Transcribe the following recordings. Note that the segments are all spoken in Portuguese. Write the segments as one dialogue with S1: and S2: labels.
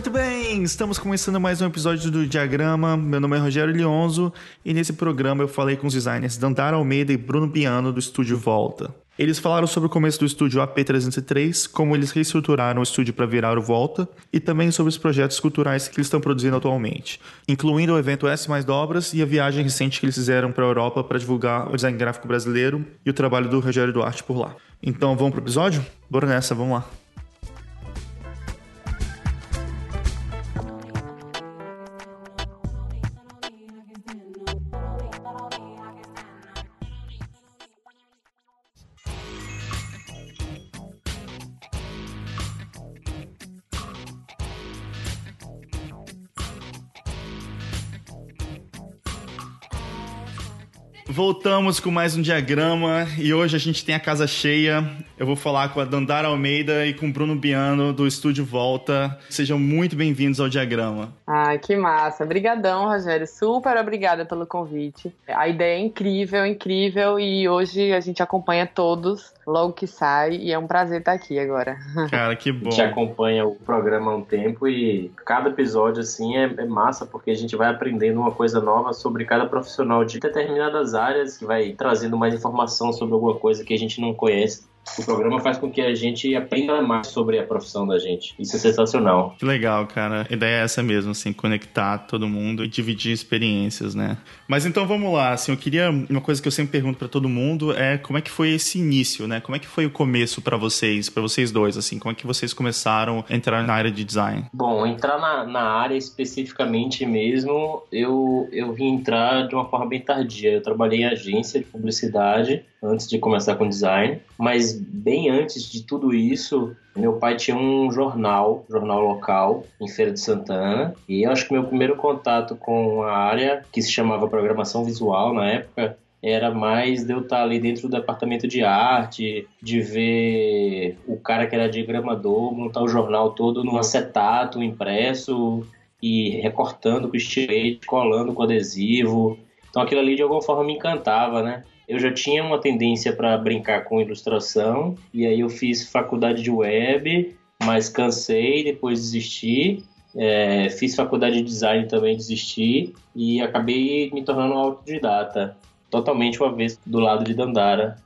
S1: Muito bem, estamos começando mais um episódio do Diagrama. Meu nome é Rogério Lionzo e nesse programa eu falei com os designers Dandara Almeida e Bruno Piano do estúdio Volta. Eles falaram sobre o começo do estúdio AP303, como eles reestruturaram o estúdio para virar o Volta, e também sobre os projetos culturais que eles estão produzindo atualmente, incluindo o evento S Mais Dobras e a viagem recente que eles fizeram para a Europa para divulgar o design gráfico brasileiro e o trabalho do Rogério Duarte por lá. Então vamos pro episódio? Bora nessa, vamos lá. Voltamos com mais um diagrama e hoje a gente tem a casa cheia. Eu vou falar com a Dandara Almeida e com o Bruno Biano do Estúdio Volta. Sejam muito bem-vindos ao diagrama.
S2: Ah, que massa. Obrigadão, Rogério. Super obrigada pelo convite. A ideia é incrível, incrível e hoje a gente acompanha todos logo que sai e é um prazer estar aqui agora.
S1: Cara, que bom.
S3: A gente acompanha o programa há um tempo e cada episódio assim é, é massa porque a gente vai aprendendo uma coisa nova sobre cada profissional de determinadas áreas que vai trazendo mais informação sobre alguma coisa que a gente não conhece o programa faz com que a gente aprenda mais sobre a profissão da gente. Isso é sensacional.
S1: Que legal, cara. A ideia é essa mesmo, assim, conectar todo mundo e dividir experiências, né? Mas então vamos lá, assim, eu queria uma coisa que eu sempre pergunto para todo mundo é como é que foi esse início, né? Como é que foi o começo para vocês, para vocês dois, assim, como é que vocês começaram a entrar na área de design?
S3: Bom, entrar na, na área especificamente mesmo, eu eu vim entrar de uma forma bem tardia. Eu trabalhei em agência de publicidade antes de começar com design, mas bem antes de tudo isso, meu pai tinha um jornal, jornal local, em Feira de Santana, e eu acho que meu primeiro contato com a área, que se chamava programação visual na época, era mais de eu estar ali dentro do departamento de arte, de ver o cara que era diagramador montar o jornal todo num acetato impresso e recortando com estilete, colando com adesivo. Então aquilo ali de alguma forma me encantava, né? Eu já tinha uma tendência para brincar com ilustração, e aí eu fiz faculdade de web, mas cansei, depois desisti. É, fiz faculdade de design também, desisti, e acabei me tornando autodidata totalmente uma vez do lado de Dandara,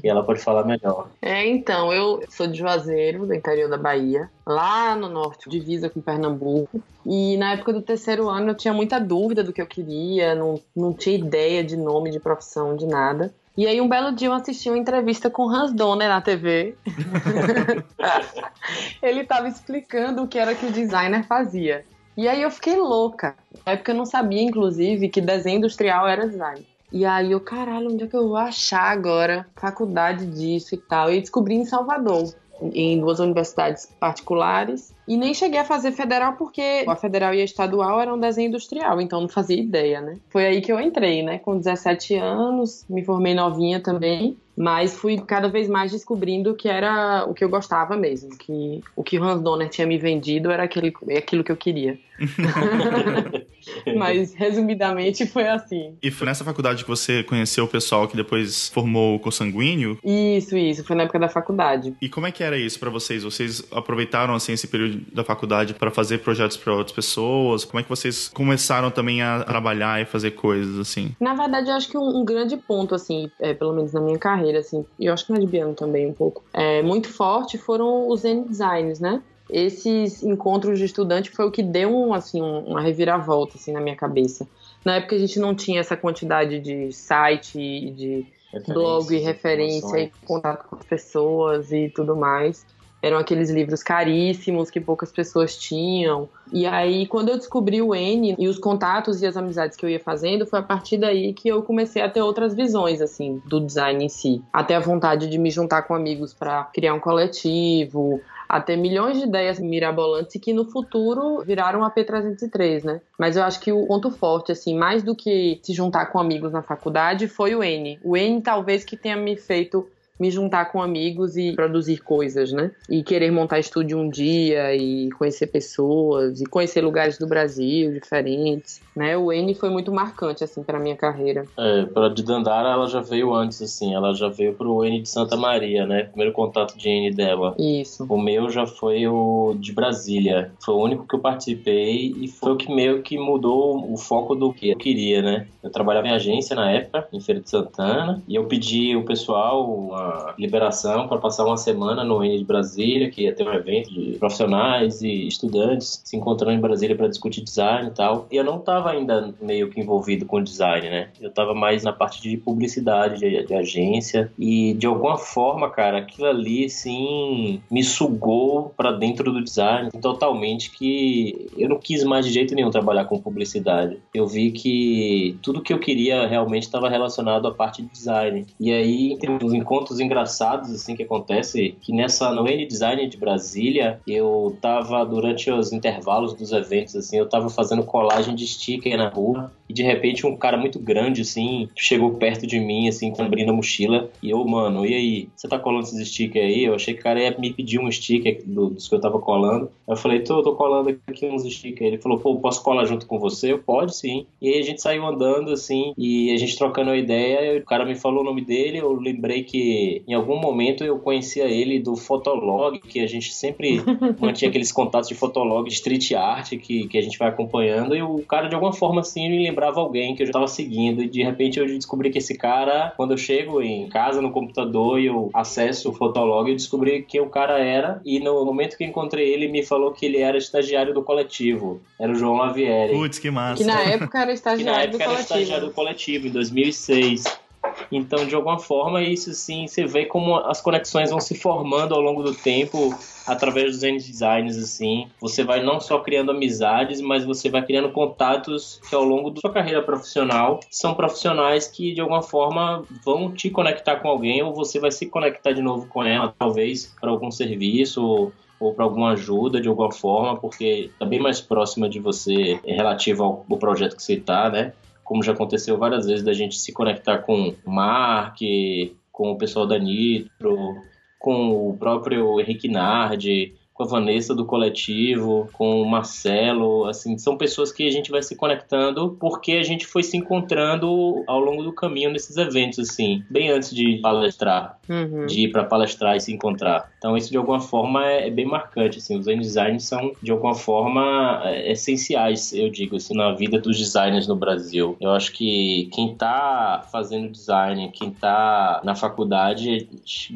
S3: que ela pode falar melhor.
S2: É, então, eu sou de Juazeiro, do interior da Bahia, lá no norte, divisa com Pernambuco. E na época do terceiro ano eu tinha muita dúvida do que eu queria, não, não tinha ideia de nome, de profissão, de nada. E aí um belo dia eu assisti uma entrevista com Hans Donner na TV. Ele estava explicando o que era que o designer fazia. E aí eu fiquei louca. Na época eu não sabia, inclusive, que desenho industrial era design. E aí eu, caralho, onde é que eu vou achar agora faculdade disso e tal? E descobri em Salvador, em duas universidades particulares. E nem cheguei a fazer federal porque a federal e a estadual eram desenho industrial, então não fazia ideia, né? Foi aí que eu entrei, né? Com 17 anos, me formei novinha também. Mas fui cada vez mais descobrindo que era o que eu gostava mesmo, que o que o Hans Donner tinha me vendido era aquele, aquilo que eu queria. Mas, resumidamente, foi assim.
S1: E foi nessa faculdade que você conheceu o pessoal que depois formou o Consanguíneo?
S2: Isso, isso. Foi na época da faculdade.
S1: E como é que era isso para vocês? Vocês aproveitaram, assim, esse período da faculdade para fazer projetos para outras pessoas? Como é que vocês começaram também a trabalhar e fazer coisas, assim?
S2: Na verdade, eu acho que um, um grande ponto, assim, é, pelo menos na minha carreira, assim, e eu acho que na de Biano também um pouco, é, muito forte foram os N-Designs, né? Esses encontros de estudante foi o que deu um, assim, uma reviravolta assim, na minha cabeça. Na época a gente não tinha essa quantidade de site, de blog e referência e contato com as pessoas e tudo mais eram aqueles livros caríssimos que poucas pessoas tinham. E aí, quando eu descobri o N e os contatos e as amizades que eu ia fazendo, foi a partir daí que eu comecei a ter outras visões, assim, do design em si. Até a vontade de me juntar com amigos para criar um coletivo, a ter milhões de ideias mirabolantes que no futuro viraram a P303, né? Mas eu acho que o ponto forte, assim, mais do que se juntar com amigos na faculdade, foi o N. O N talvez que tenha me feito me juntar com amigos e produzir coisas, né? E querer montar estúdio um dia e conhecer pessoas e conhecer lugares do Brasil diferentes, né? O N foi muito marcante assim para minha carreira.
S3: É, para de Dandara ela já veio antes assim, ela já veio pro N de Santa Maria, né? Primeiro contato de N dela.
S2: Isso.
S3: O meu já foi o de Brasília. Foi o único que eu participei e foi o que meio que mudou o foco do que eu queria, né? Eu trabalhava em agência na época, em Feira de Santana, e eu pedi o pessoal uma liberação para passar uma semana no N de Brasília, que ia ter um evento de profissionais e estudantes se encontrando em Brasília para discutir design e tal. E eu não estava ainda meio que envolvido com design, né? Eu estava mais na parte de publicidade, de, de agência, e de alguma forma, cara, aquilo ali, sim, me sugou para dentro do design totalmente que eu não quis mais de jeito nenhum trabalhar com publicidade. Eu vi que tudo que eu queria realmente estava relacionado à parte de design. E aí tem uns encontros engraçados assim que acontece que nessa no N Design de Brasília, eu tava durante os intervalos dos eventos assim, eu tava fazendo colagem de sticker na rua e de repente um cara muito grande assim chegou perto de mim assim, abrindo a mochila e eu, mano, e aí, você tá colando esses stickers aí? Eu achei que o cara ia me pedir um sticker do, dos que eu tava colando. Eu falei, tô, tô colando aqui uns stickers. Ele falou, pô, posso colar junto com você? Eu, pode sim. E aí a gente saiu andando assim e a gente trocando a ideia, o cara me falou o nome dele, eu lembrei que em algum momento eu conhecia ele do Fotolog, que a gente sempre mantinha aqueles contatos de Fotolog, de street art que, que a gente vai acompanhando e o cara de alguma forma assim me lembrava alguém que eu já tava seguindo e de repente eu descobri que esse cara, quando eu chego em casa no computador e eu acesso o Fotolog, eu descobri que o cara era e no momento que encontrei ele me falou que ele era estagiário do coletivo. Era o João Lavieri.
S1: Putz, que massa.
S2: Que na época era estagiário
S3: que na época
S2: do
S3: era
S2: coletivo.
S3: estagiário do coletivo, em 2006. Então, de alguma forma, isso sim, você vê como as conexões vão se formando ao longo do tempo através dos N designs, assim. Você vai não só criando amizades, mas você vai criando contatos que ao longo da sua carreira profissional são profissionais que de alguma forma vão te conectar com alguém ou você vai se conectar de novo com ela, talvez para algum serviço ou ou para alguma ajuda de alguma forma, porque está bem mais próxima de você relativo ao, ao projeto que você está, né? Como já aconteceu várias vezes da gente se conectar com o Mark, com o pessoal da Nitro, com o próprio Henrique Nardi, com a Vanessa do coletivo, com o Marcelo, assim, são pessoas que a gente vai se conectando porque a gente foi se encontrando ao longo do caminho nesses eventos, assim, bem antes de palestrar,
S2: Uhum.
S3: de ir para palestrar e se encontrar. Então isso de alguma forma é, é bem marcante, assim, os designs são de alguma forma é, essenciais, eu digo, assim, na vida dos designers no Brasil. Eu acho que quem tá fazendo design, quem tá na faculdade,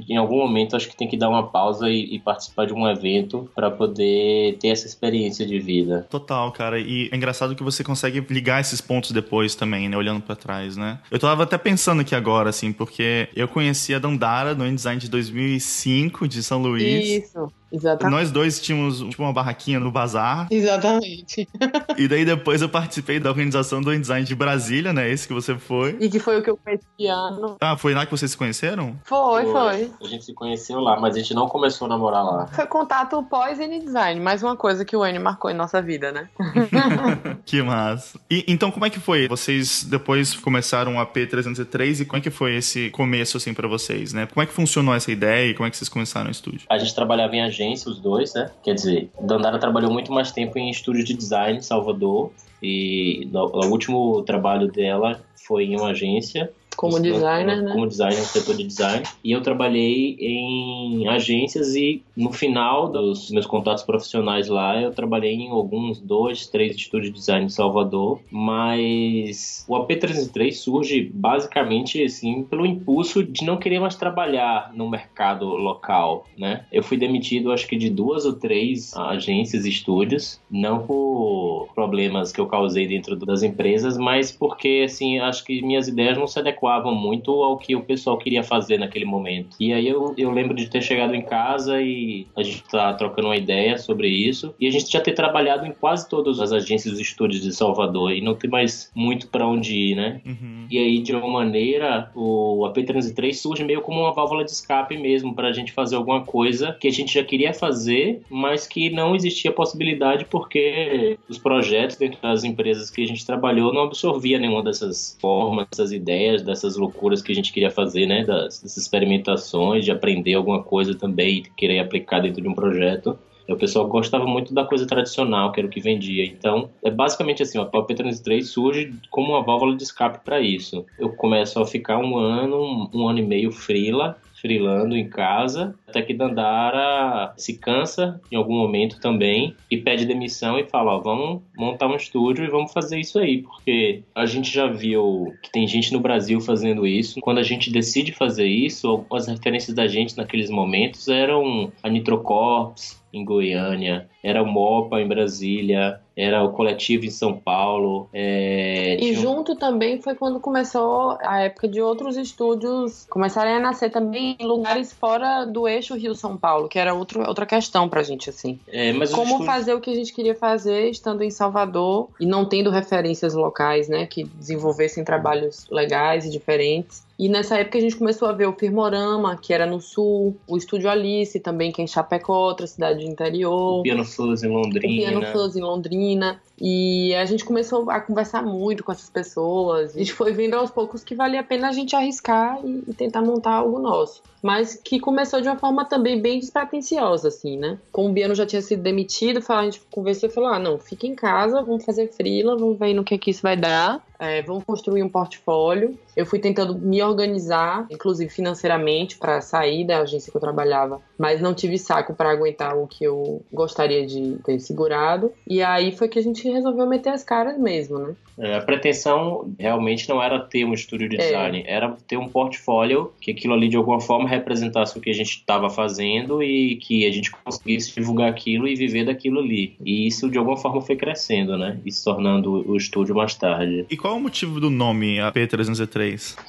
S3: em algum momento acho que tem que dar uma pausa e, e participar de um evento para poder ter essa experiência de vida.
S1: Total, cara. E é engraçado que você consegue ligar esses pontos depois também, né? Olhando pra trás, né? Eu tava até pensando aqui agora, assim, porque eu conheci a Dandara no InDesign de 2005, de São Luís.
S2: Isso, exatamente.
S1: Nós dois tínhamos tipo, uma barraquinha no bazar.
S2: Exatamente.
S1: E daí depois eu participei da organização do InDesign de Brasília, né? Esse que você foi.
S2: E que foi o que eu conheci esse ano.
S1: Ah, foi lá que vocês se conheceram?
S2: Foi, foi.
S3: A gente se conheceu lá, mas a gente não começou a namorar lá.
S2: Foi contato pós-N-Design, mais uma coisa que o N marcou em nossa vida, né?
S1: Que massa. E então como é que foi? Vocês depois começaram a P303 e como é que foi esse começo assim pra vocês, né? Como é que funcionou essa ideia e como é que vocês começaram o estúdio?
S3: A gente trabalhava em agência, os dois, né? Quer dizer, Dandara trabalhou muito mais tempo em estúdio de design em Salvador. E o último trabalho dela foi em uma agência.
S2: Como
S3: no-
S2: designer, né?
S3: Como designer, no setor de design. E eu trabalhei em agências e no final dos meus contatos profissionais lá, eu trabalhei em alguns, dois, três estúdios de design em Salvador. Mas o AP303 surge basicamente, assim, pelo impulso de não querer mais trabalhar no mercado local, né? Eu fui demitido, acho que de duas ou três agências e estúdios, não por problemas que eu causei dentro das empresas, mas porque, assim, acho que minhas ideias não se adequavam muito ao que o pessoal queria fazer naquele momento. E aí eu, eu lembro de ter chegado em casa e a gente tá trocando uma ideia sobre isso, e a gente já ter trabalhado em quase todas as agências e estúdios de Salvador, e não ter mais muito para onde ir, né?
S1: Uhum.
S3: E aí, de uma maneira, o AP33 surge meio como uma válvula de escape mesmo, para a gente fazer alguma coisa que a gente já queria fazer, mas que não existia possibilidade porque os projetos dentro das empresas que a gente trabalhou não absorvia nenhuma dessas formas, dessas ideias, dessas loucuras que a gente queria fazer, né? Das, dessas experimentações, de aprender alguma coisa também e querer aplicar dentro de um projeto. O pessoal gostava muito da coisa tradicional, que era o que vendia. Então, é basicamente assim, a P33 surge como uma válvula de escape para isso. Eu começo a ficar um ano, um ano e meio frila, frilando em casa, até que Dandara se cansa em algum momento também e pede demissão e fala, ó, vamos montar um estúdio e vamos fazer isso aí, porque a gente já viu que tem gente no Brasil fazendo isso. Quando a gente decide fazer isso, as referências da gente naqueles momentos eram a Nitrocorps, em Goiânia, era o MOPA em Brasília, era o coletivo em São Paulo. É,
S2: e junto também foi quando começou a época de outros estúdios começarem a nascer também em lugares fora do eixo Rio-São Paulo, que era outro, outra questão pra gente, assim.
S3: É,
S2: Como
S3: estúdios...
S2: fazer o que a gente queria fazer estando em Salvador e não tendo referências locais, né, que desenvolvessem trabalhos legais e diferentes. E nessa época a gente começou a ver o Firmorama, que era no sul, o Estúdio Alice também, que é em Chapecó, outra cidade do interior.
S3: O Piano Fuzz em Londrina.
S2: O Piano Fuzz em Londrina. E a gente começou a conversar muito com essas pessoas. A gente foi vendo aos poucos que valia a pena a gente arriscar e, tentar montar algo nosso. Mas que começou de uma forma também bem despretensiosa, assim, né? Como o Biano já tinha sido demitido, a gente conversou e falou: ah, não, fica em casa, vamos fazer frila, vamos ver no que, que isso vai dar, é, vamos construir um portfólio. Eu fui tentando me organizar, inclusive financeiramente, para sair da agência que eu trabalhava, mas não tive saco para aguentar o que eu gostaria de ter segurado. E aí foi que a gente resolveu meter as caras mesmo, né?
S3: É, a pretensão realmente não era ter um estúdio de design, é. era ter um portfólio que aquilo ali de alguma forma representasse o que a gente estava fazendo e que a gente conseguisse divulgar aquilo e viver daquilo ali. E isso de alguma forma foi crescendo, né? E se tornando o estúdio mais tarde.
S1: E qual é o motivo do nome AP303?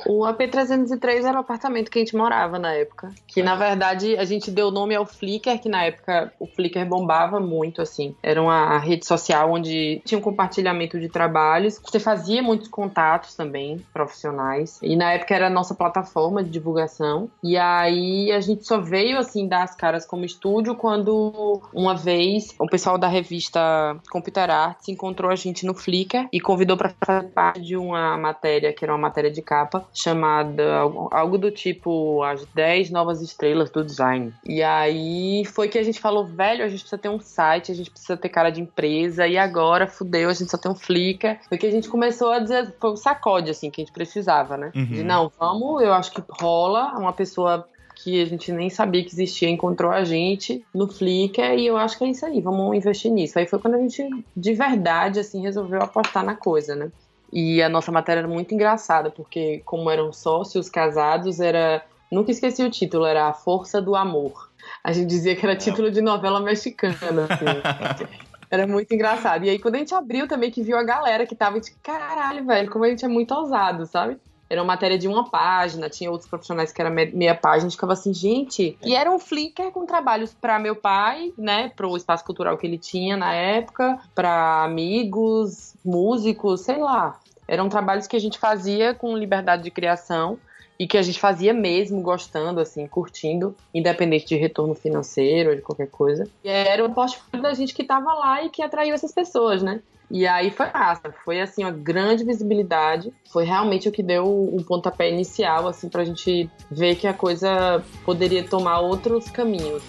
S2: O AP303 era o apartamento que a gente morava na época. Que na verdade a gente deu nome ao Flickr, que na época o Flickr bombava muito, assim. Era uma rede social onde tinha um compartilhamento de trabalhos você fazia muitos contatos também profissionais. E na época era a nossa plataforma de divulgação. E aí a gente só veio assim dar as caras como estúdio quando uma vez o pessoal da revista Computer Arts encontrou a gente no Flickr e convidou para fazer parte de uma matéria, que era uma matéria de capa, chamada algo do tipo As 10 Novas Estrelas do Design. E aí foi que a gente falou, velho, a gente precisa ter um site, a gente precisa ter cara de empresa, e agora fudeu, a gente só tem um Flickr. Foi que a gente começou a dizer, foi o sacode, assim, que a gente precisava, né? Uhum. De não, vamos, eu acho que rola, uma pessoa que a gente nem sabia que existia, encontrou a gente no Flickr e eu acho que é isso aí, vamos investir nisso. Aí foi quando a gente, de verdade, assim, resolveu apostar na coisa, né? E a nossa matéria era muito engraçada, porque como eram sócios casados, era... Nunca esqueci o título, era A Força do Amor. A gente dizia que era título de novela mexicana, assim. Era muito engraçado. E aí, quando a gente abriu também, que viu a galera que tava de caralho, velho, como a gente é muito ousado, sabe? Era uma matéria de uma página, tinha outros profissionais que era meia página, a gente ficava assim, gente. E era um Flickr com trabalhos para meu pai, né, pro espaço cultural que ele tinha na época, para amigos, músicos, sei lá. Eram trabalhos que a gente fazia com liberdade de criação e que a gente fazia mesmo gostando, assim, curtindo, independente de retorno financeiro ou de qualquer coisa. E era um portfólio da gente que estava lá e que atraiu essas pessoas, né? E aí foi massa, foi assim uma grande visibilidade, foi realmente o que deu um pontapé inicial assim pra gente ver que a coisa poderia tomar outros caminhos.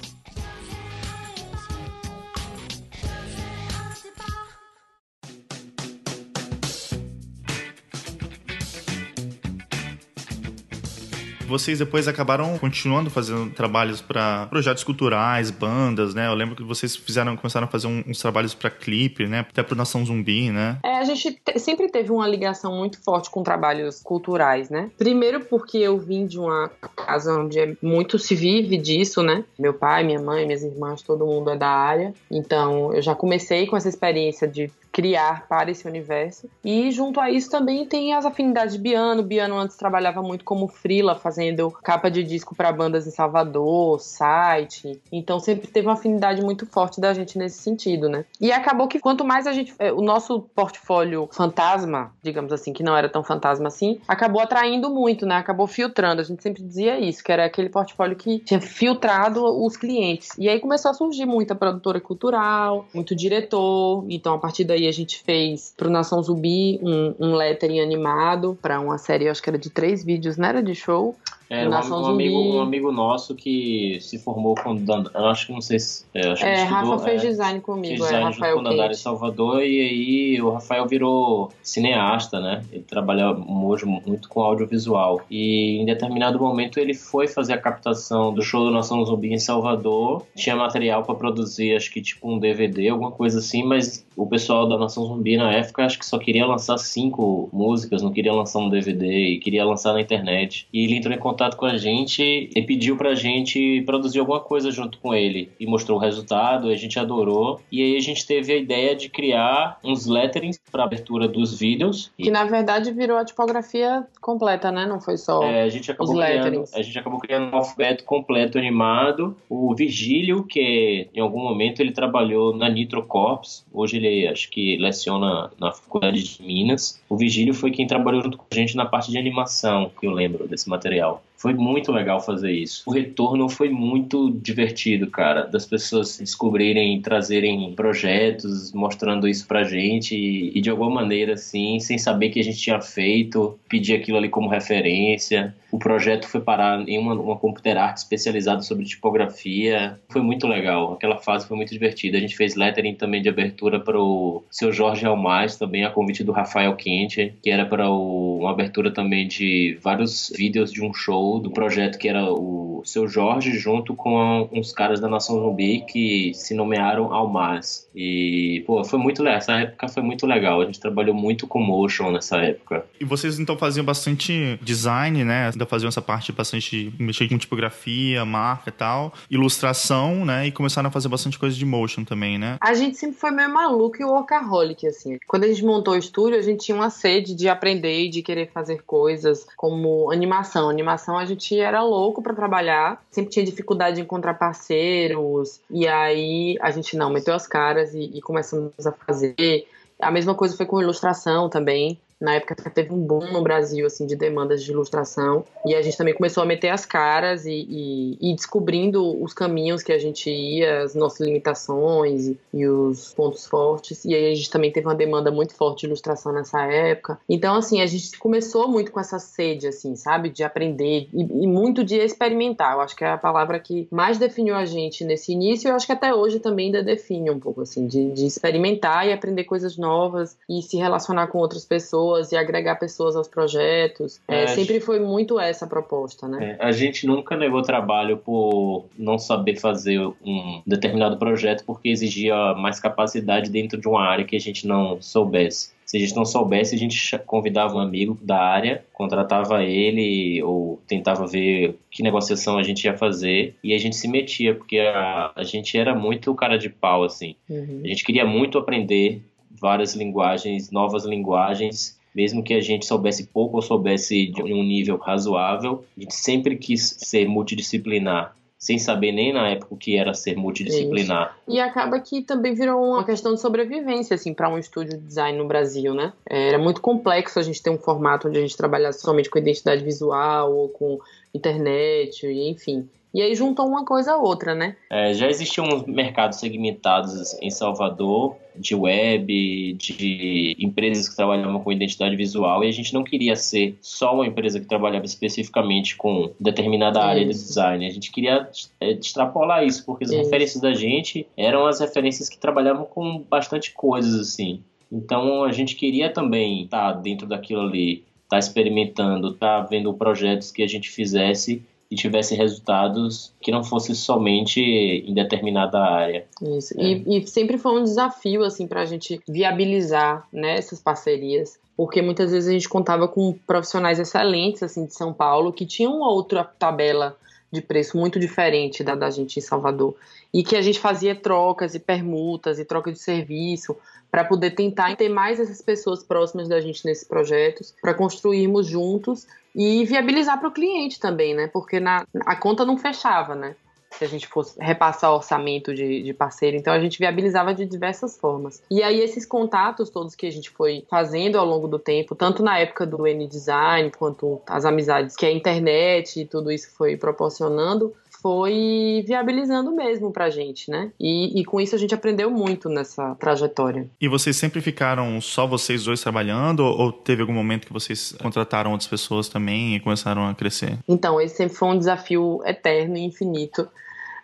S1: Vocês depois acabaram continuando fazendo trabalhos para projetos culturais, bandas, né? Eu lembro que vocês fizeram, começaram a fazer uns trabalhos para clipe, né? Até pro Nação Zumbi, né?
S2: É, a gente te, sempre teve uma ligação muito forte com trabalhos culturais, né? Primeiro porque eu vim de uma casa onde é muito se vive disso, né? Meu pai, minha mãe, minhas irmãs, todo mundo é da área. Então eu já comecei com essa experiência de criar para esse universo. E junto a isso também tem as afinidades de Biano. Biano antes trabalhava muito como frila, fazendo capa de disco para bandas em Salvador, site. Então sempre teve uma afinidade muito forte da gente nesse sentido, né? E acabou que quanto mais a gente, é, o nosso portfólio portfólio fantasma, digamos assim, que não era tão fantasma assim, acabou atraindo muito, né? Acabou filtrando. A gente sempre dizia isso, que era aquele portfólio que tinha filtrado os clientes. E aí começou a surgir muita produtora cultural, muito diretor. Então, a partir daí, a gente fez pro Nação Zumbi um, um lettering animado para uma série, acho que era de três vídeos, não era de show.
S3: É, um, um, amigo, um amigo nosso que se formou com Eu acho que não sei se. É, acho
S2: é
S3: que
S2: Rafa fez é, design comigo, fez design é, Rafael
S3: junto com Dandara em Salvador, e aí o Rafael virou cineasta, né? Ele trabalha hoje muito com audiovisual. E em determinado momento ele foi fazer a captação do show do Nação Zumbi em Salvador. Tinha material para produzir, acho que tipo um DVD, alguma coisa assim, mas o pessoal da Nação Zumbi na época acho que só queria lançar cinco músicas, não queria lançar um DVD e queria lançar na internet. E ele entrou em contato contato com a gente e pediu pra gente produzir alguma coisa junto com ele. E mostrou o resultado, a gente adorou. E aí a gente teve a ideia de criar uns letterings pra abertura dos vídeos.
S2: Que na verdade virou a tipografia completa, né? Não foi só é,
S3: a gente acabou os criando, letterings. A gente acabou criando um alfabeto completo animado. O Virgílio, que em algum momento ele trabalhou na Nitro Corps. Hoje ele acho que leciona na Faculdade de Minas. O Virgílio foi quem trabalhou junto com a gente na parte de animação, que eu lembro desse material. Foi muito legal fazer isso. O retorno foi muito divertido, cara, das pessoas descobrirem, trazerem projetos, mostrando isso pra gente e, e de alguma maneira, assim, sem saber que a gente tinha feito, pedir aquilo ali como referência. O projeto foi parar em uma, uma computer art especializada sobre tipografia. Foi muito legal. Aquela fase foi muito divertida. A gente fez lettering também de abertura para o seu Jorge Almaz, também a convite do Rafael Quente, que era para uma abertura também de vários vídeos de um show do projeto que era o seu Jorge junto com uns caras da Nação Zumbi que se nomearam Almaz. E, pô, foi muito legal. Essa época foi muito legal. A gente trabalhou muito com motion nessa época.
S1: E vocês então faziam bastante design, né? Faziam essa parte bastante mexer com tipografia, marca e tal, ilustração, né? E começaram a fazer bastante coisa de motion também, né?
S2: A gente sempre foi meio maluco e workaholic, assim. Quando a gente montou o estúdio, a gente tinha uma sede de aprender e de querer fazer coisas como animação. Animação a gente era louco para trabalhar, sempre tinha dificuldade de encontrar parceiros, e aí a gente não meteu as caras e, e começamos a fazer. A mesma coisa foi com ilustração também. Na época teve um boom no Brasil, assim, de demandas de ilustração. E a gente também começou a meter as caras e, e, e descobrindo os caminhos que a gente ia, as nossas limitações e, e, os pontos fortes. E aí a gente também teve uma demanda muito forte de ilustração nessa época. Então, assim, a gente começou muito com essa sede, assim, sabe? De aprender e, muito de experimentar. Eu acho que é a palavra que mais definiu a gente nesse início. Eu acho que até hoje também ainda define um pouco, assim, de, de experimentar e aprender coisas novas e se relacionar com outras pessoas pessoas e agregar pessoas aos projetos. É, é, sempre foi muito essa a proposta, né?
S3: É, a gente nunca negou trabalho por não saber fazer um determinado projeto porque exigia mais capacidade dentro de uma área que a gente não soubesse. Se a gente não soubesse, a gente convidava um amigo da área, contratava ele ou tentava ver que negociação a gente ia fazer e a gente se metia, porque a, a gente era muito cara de pau, assim. Uhum. A gente queria muito aprender várias linguagens, novas linguagens, mesmo que a gente soubesse pouco ou soubesse de um nível razoável, a gente sempre quis ser multidisciplinar sem saber nem na época o que era ser multidisciplinar.
S2: Isso. E acaba que também virou uma questão de sobrevivência, assim, para um estúdio de design no Brasil, né? Era muito complexo a gente ter um formato onde a gente trabalhasse somente com identidade visual ou com internet, enfim. E aí juntou uma coisa a outra, né?
S3: É, já existiam mercados segmentados em Salvador, de web, de empresas que trabalhavam com identidade visual, e a gente não queria ser só uma empresa que trabalhava especificamente com determinada isso. área de design. A gente queria é, extrapolar isso, porque as isso. referências da gente eram as referências que trabalhavam com bastante coisas, assim. Então a gente queria também estar tá dentro daquilo ali, estar tá experimentando, estar tá vendo projetos que a gente fizesse e tivesse resultados que não fosse somente em determinada área.
S2: Isso. É. E, e, sempre foi um desafio assim para a gente viabilizar né, essas parcerias, porque muitas vezes a gente contava com profissionais excelentes assim de São Paulo que tinham outra tabela de preço muito diferente da da gente em Salvador e que a gente fazia trocas e permutas e troca de serviço para poder tentar ter mais essas pessoas próximas da gente nesses projetos, para construirmos juntos e viabilizar para o cliente também, né? Porque na, a conta não fechava, né? Se a gente fosse repassar orçamento de, de parceiro. Então a gente viabilizava de diversas formas. E aí esses contatos todos que a gente foi fazendo ao longo do tempo, tanto na época do N-Design, quanto as amizades que a internet e tudo isso foi proporcionando, foi viabilizando mesmo pra gente, né? E, e, com isso a gente aprendeu muito nessa trajetória.
S1: E vocês sempre ficaram só vocês dois trabalhando ou teve algum momento que vocês contrataram outras pessoas também e começaram a crescer?
S2: Então, esse sempre foi um desafio eterno e infinito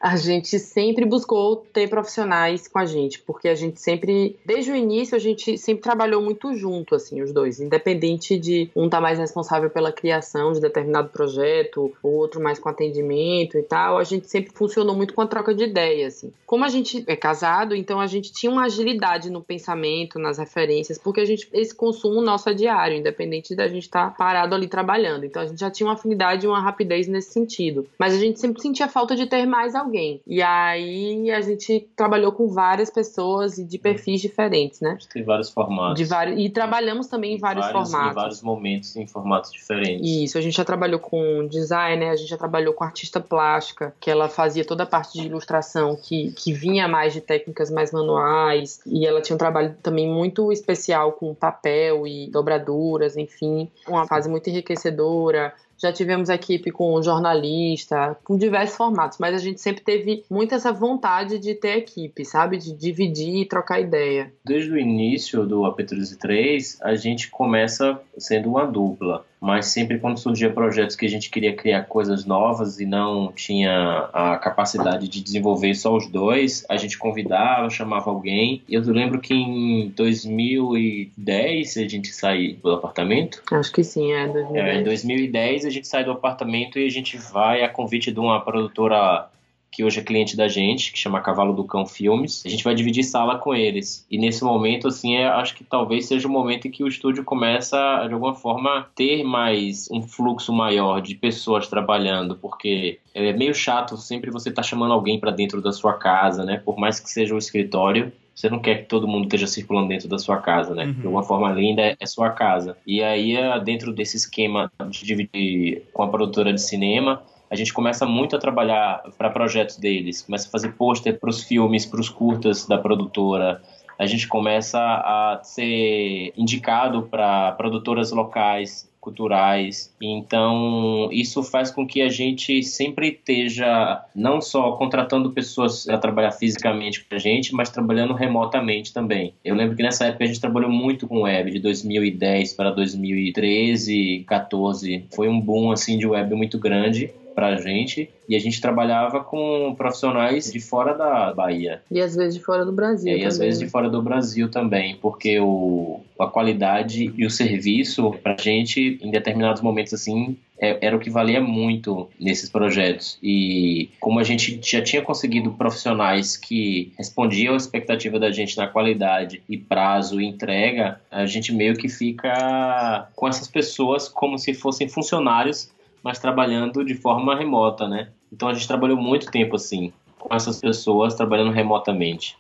S2: a gente sempre buscou ter profissionais com a gente, porque a gente sempre, desde o início, a gente sempre trabalhou muito junto, assim, os dois, independente de um estar tá mais responsável pela criação de determinado projeto, o outro mais com atendimento e tal, a gente sempre funcionou muito com a troca de ideias, assim. Como a gente é casado, então a gente tinha uma agilidade no pensamento, nas referências, porque a gente, esse consumo nosso é diário, independente da gente estar tá parado ali trabalhando. Então a gente já tinha uma afinidade e uma rapidez nesse sentido. Mas a gente sempre sentia falta de ter mais alguém alguém. E aí a gente trabalhou com várias pessoas e de perfis diferentes, né?
S3: Tem vários formatos.
S2: De vários, e trabalhamos também em vários, vários formatos.
S3: Em vários momentos, em formatos diferentes.
S2: Isso, a gente já trabalhou com designer, a gente já trabalhou com artista plástica, que ela fazia toda a parte de ilustração, que, que vinha mais de técnicas mais manuais, e ela tinha um trabalho também muito especial com papel e dobraduras, enfim, uma fase muito enriquecedora já tivemos equipe com jornalista, com diversos formatos, mas a gente sempre teve muito essa vontade de ter equipe, sabe? De dividir e trocar ideia.
S3: Desde o início do AP13, a gente começa sendo uma dupla mas sempre quando surgia projetos que a gente queria criar coisas novas e não tinha a capacidade de desenvolver só os dois, a gente convidava, chamava alguém. Eu lembro que em 2010 a gente saiu do apartamento.
S2: Acho que sim, é 2010.
S3: É, em 2010 a gente sai do apartamento e a gente vai a convite de uma produtora que hoje é cliente da gente, que chama Cavalo do Cão Filmes. A gente vai dividir sala com eles. E nesse momento, assim, é, acho que talvez seja o momento em que o estúdio começa, de alguma forma, ter mais um fluxo maior de pessoas trabalhando, porque é meio chato sempre você estar tá chamando alguém para dentro da sua casa, né? Por mais que seja um escritório, você não quer que todo mundo esteja circulando dentro da sua casa, né? Uhum. De uma forma linda, é sua casa. E aí, é, dentro desse esquema de dividir com a produtora de cinema, a gente começa muito a trabalhar para projetos deles, começa a fazer pôster para os filmes, para os curtas da produtora. A gente começa a ser indicado para produtoras locais, culturais. Então, isso faz com que a gente sempre esteja não só contratando pessoas para trabalhar fisicamente com a gente, mas trabalhando remotamente também. Eu lembro que nessa época a gente trabalhou muito com web, de 2010 para 2013, 14. Foi um boom assim de web muito grande pra gente e a gente trabalhava com profissionais de fora da Bahia.
S2: E às vezes de fora do Brasil.
S3: E às vezes de fora do Brasil também, porque o, a qualidade e o serviço pra gente, em determinados momentos assim, é, era o que valia muito nesses projetos. E como a gente já tinha conseguido profissionais que respondiam à expectativa da gente na qualidade e prazo e entrega, a gente meio que fica com essas pessoas como se fossem funcionários mas trabalhando de forma remota, né? Então a gente trabalhou muito tempo assim, com essas pessoas trabalhando remotamente.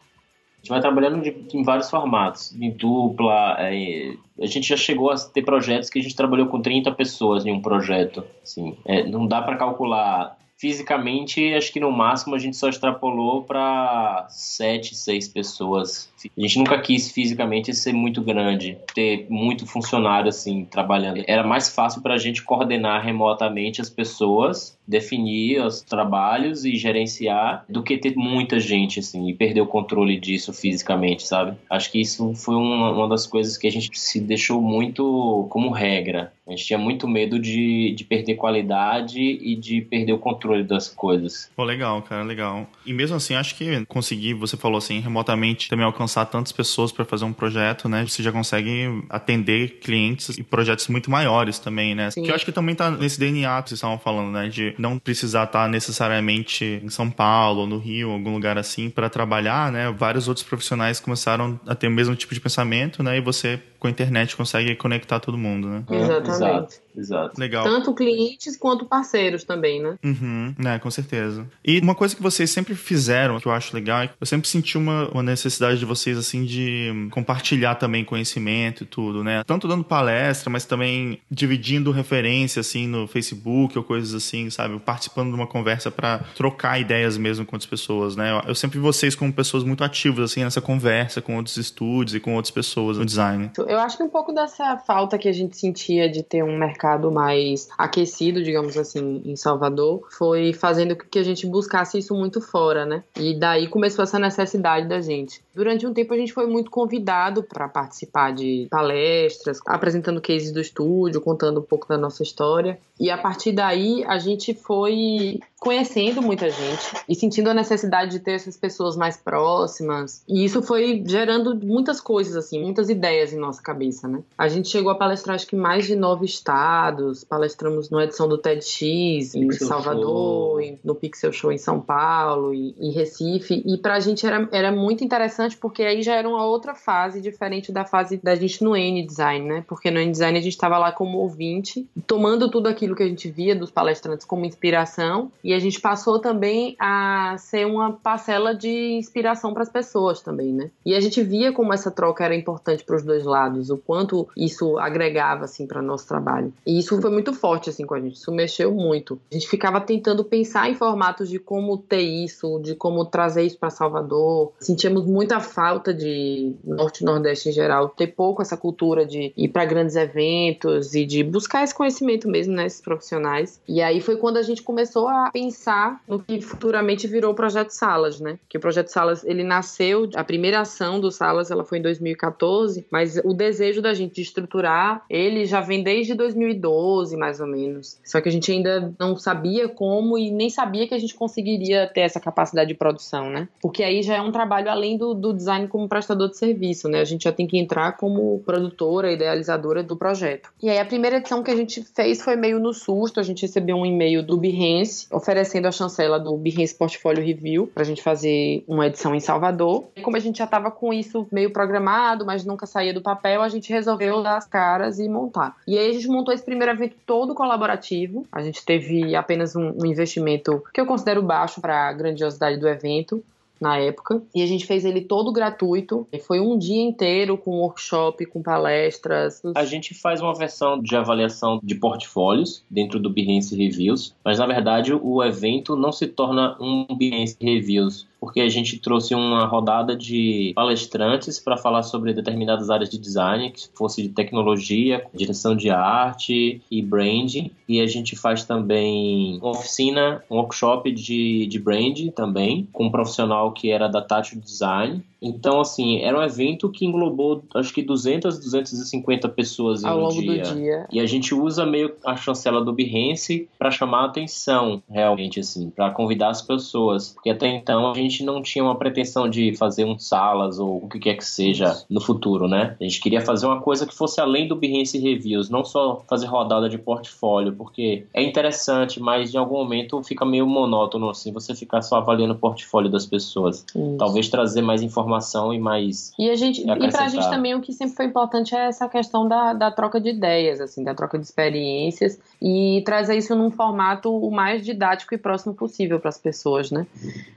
S3: A gente vai trabalhando de, em vários formatos, em dupla. É, a gente já chegou a ter projetos que a gente trabalhou com 30 pessoas em um projeto. Assim, é, não dá para calcular fisicamente, acho que no máximo a gente só extrapolou para sete, seis pessoas. A gente nunca quis fisicamente ser muito grande, ter muito funcionário assim trabalhando. Era mais fácil para a gente coordenar remotamente as pessoas, definir os trabalhos e gerenciar, do que ter muita gente assim e perder o controle disso fisicamente, sabe? Acho que isso foi uma, uma das coisas que a gente se deixou muito como regra. A gente tinha muito medo de, de perder qualidade e de perder o controle das coisas.
S1: Pô, legal, cara, legal. E mesmo assim, acho que conseguir, você falou assim, remotamente também alcançar tantas pessoas para fazer um projeto, né? Você já consegue atender clientes e projetos muito maiores também, né? Sim. Que eu acho que também tá nesse DNA que vocês estavam falando, né? De não precisar estar tá necessariamente em São Paulo, no Rio, algum lugar assim para trabalhar, né? Vários outros profissionais começaram a ter o mesmo tipo de pensamento, né? E você com a internet consegue conectar todo mundo, né?
S2: Exatamente.
S3: Exato, exato.
S1: Legal.
S2: Tanto clientes quanto parceiros também, né?
S1: Uhum, né, com certeza. E uma coisa que vocês sempre fizeram, que eu acho legal, é que eu sempre senti uma, uma necessidade de vocês, assim, de compartilhar também conhecimento e tudo, né? Tanto dando palestra, mas também dividindo referência, assim, no Facebook ou coisas assim, sabe? Participando de uma conversa para trocar ideias mesmo com outras pessoas, né? Eu, eu sempre vi vocês como pessoas muito ativas, assim, nessa conversa com outros estúdios e com outras pessoas no design.
S2: Eu acho que um pouco dessa falta que a gente sentia de ter um mercado mais aquecido, digamos assim, em Salvador, foi fazendo com que a gente buscasse isso muito fora, né? E daí começou essa necessidade da gente. Durante um tempo a gente foi muito convidado para participar de palestras, apresentando cases do estúdio, contando um pouco da nossa história. E a partir daí a gente foi conhecendo muita gente e sentindo a necessidade de ter essas pessoas mais próximas. E isso foi gerando muitas coisas, assim, muitas ideias em nossa cabeça, né? A gente chegou a palestrar, acho que mais de nove estados, palestramos numa edição do TEDx em
S3: Pixel
S2: Salvador, no Pixel Show em São Paulo, em, em Recife. E pra gente era, era muito interessante porque aí já era uma outra fase diferente da fase da gente no N-Design, né? Porque no N-Design a gente estava lá como ouvinte, tomando tudo aquilo que a gente via dos palestrantes como inspiração e a gente passou também a ser uma parcela de inspiração para as pessoas também, né? E a gente via como essa troca era importante para os dois lados, o quanto isso agregava assim para nosso trabalho. E isso foi muito forte assim com a gente, isso mexeu muito. A gente ficava tentando pensar em formatos de como ter isso, de como trazer isso para Salvador. Sentíamos muita falta de norte e nordeste em geral, ter pouco essa cultura de ir para grandes eventos e de buscar esse conhecimento mesmo, né, esses profissionais. E aí foi quando a gente começou a pensar no que futuramente virou o projeto Salas, né? Que o projeto Salas, ele nasceu, a primeira ação do Salas, ela foi em 2014, mas o desejo da gente de estruturar, ele já vem desde 2012, mais ou menos. Só que a gente ainda não sabia como e nem sabia que a gente conseguiria ter essa capacidade de produção, né? Porque aí já é um trabalho além do, do design como prestador de serviço, né? A gente já tem que entrar como produtora, idealizadora do projeto. E aí a primeira edição que a gente fez foi meio no susto, a gente recebeu um e-mail do Behance oferecendo a chancela do Behance Portfolio Review pra gente fazer uma edição em Salvador. E como a gente já tava com isso meio programado, mas nunca saía do papel, a gente resolveu dar as caras e montar. E aí a gente montou esse primeiro evento todo colaborativo. A gente teve apenas um, um investimento que eu considero baixo para a grandiosidade do evento na época. E a gente fez ele todo gratuito. E foi um dia inteiro com workshop, com palestras.
S3: A gente faz uma versão de avaliação de portfólios dentro do Behance Reviews, mas na verdade o evento não se torna um Behance Reviews, porque a gente trouxe uma rodada de palestrantes para falar sobre determinadas áreas de design, que fosse de tecnologia, direção de arte e branding. E a gente faz também uma oficina, um workshop de, de brand também, com um profissional que era da Tátil Design. Então, assim, era um evento que englobou acho que 200, 250 pessoas em
S2: ao
S3: um
S2: longo
S3: dia.
S2: do dia.
S3: E a gente usa meio a chancela do Behance para chamar a atenção, realmente, assim, para convidar as pessoas. Porque até então a gente não tinha uma pretensão de fazer um salas ou o que quer que seja no futuro, né? A gente queria fazer uma coisa que fosse além do Behance Reviews, não só fazer rodada de portfólio, porque é interessante, mas em algum momento fica meio monótono, assim, você ficar só avaliando o portfólio das pessoas.
S2: Isso.
S3: Talvez trazer mais informação e mais.
S2: E a gente, e pra gente também o que sempre foi importante é essa questão da, da troca de ideias, assim, da troca de experiências e trazer isso num formato o mais didático e próximo possível para as pessoas, né?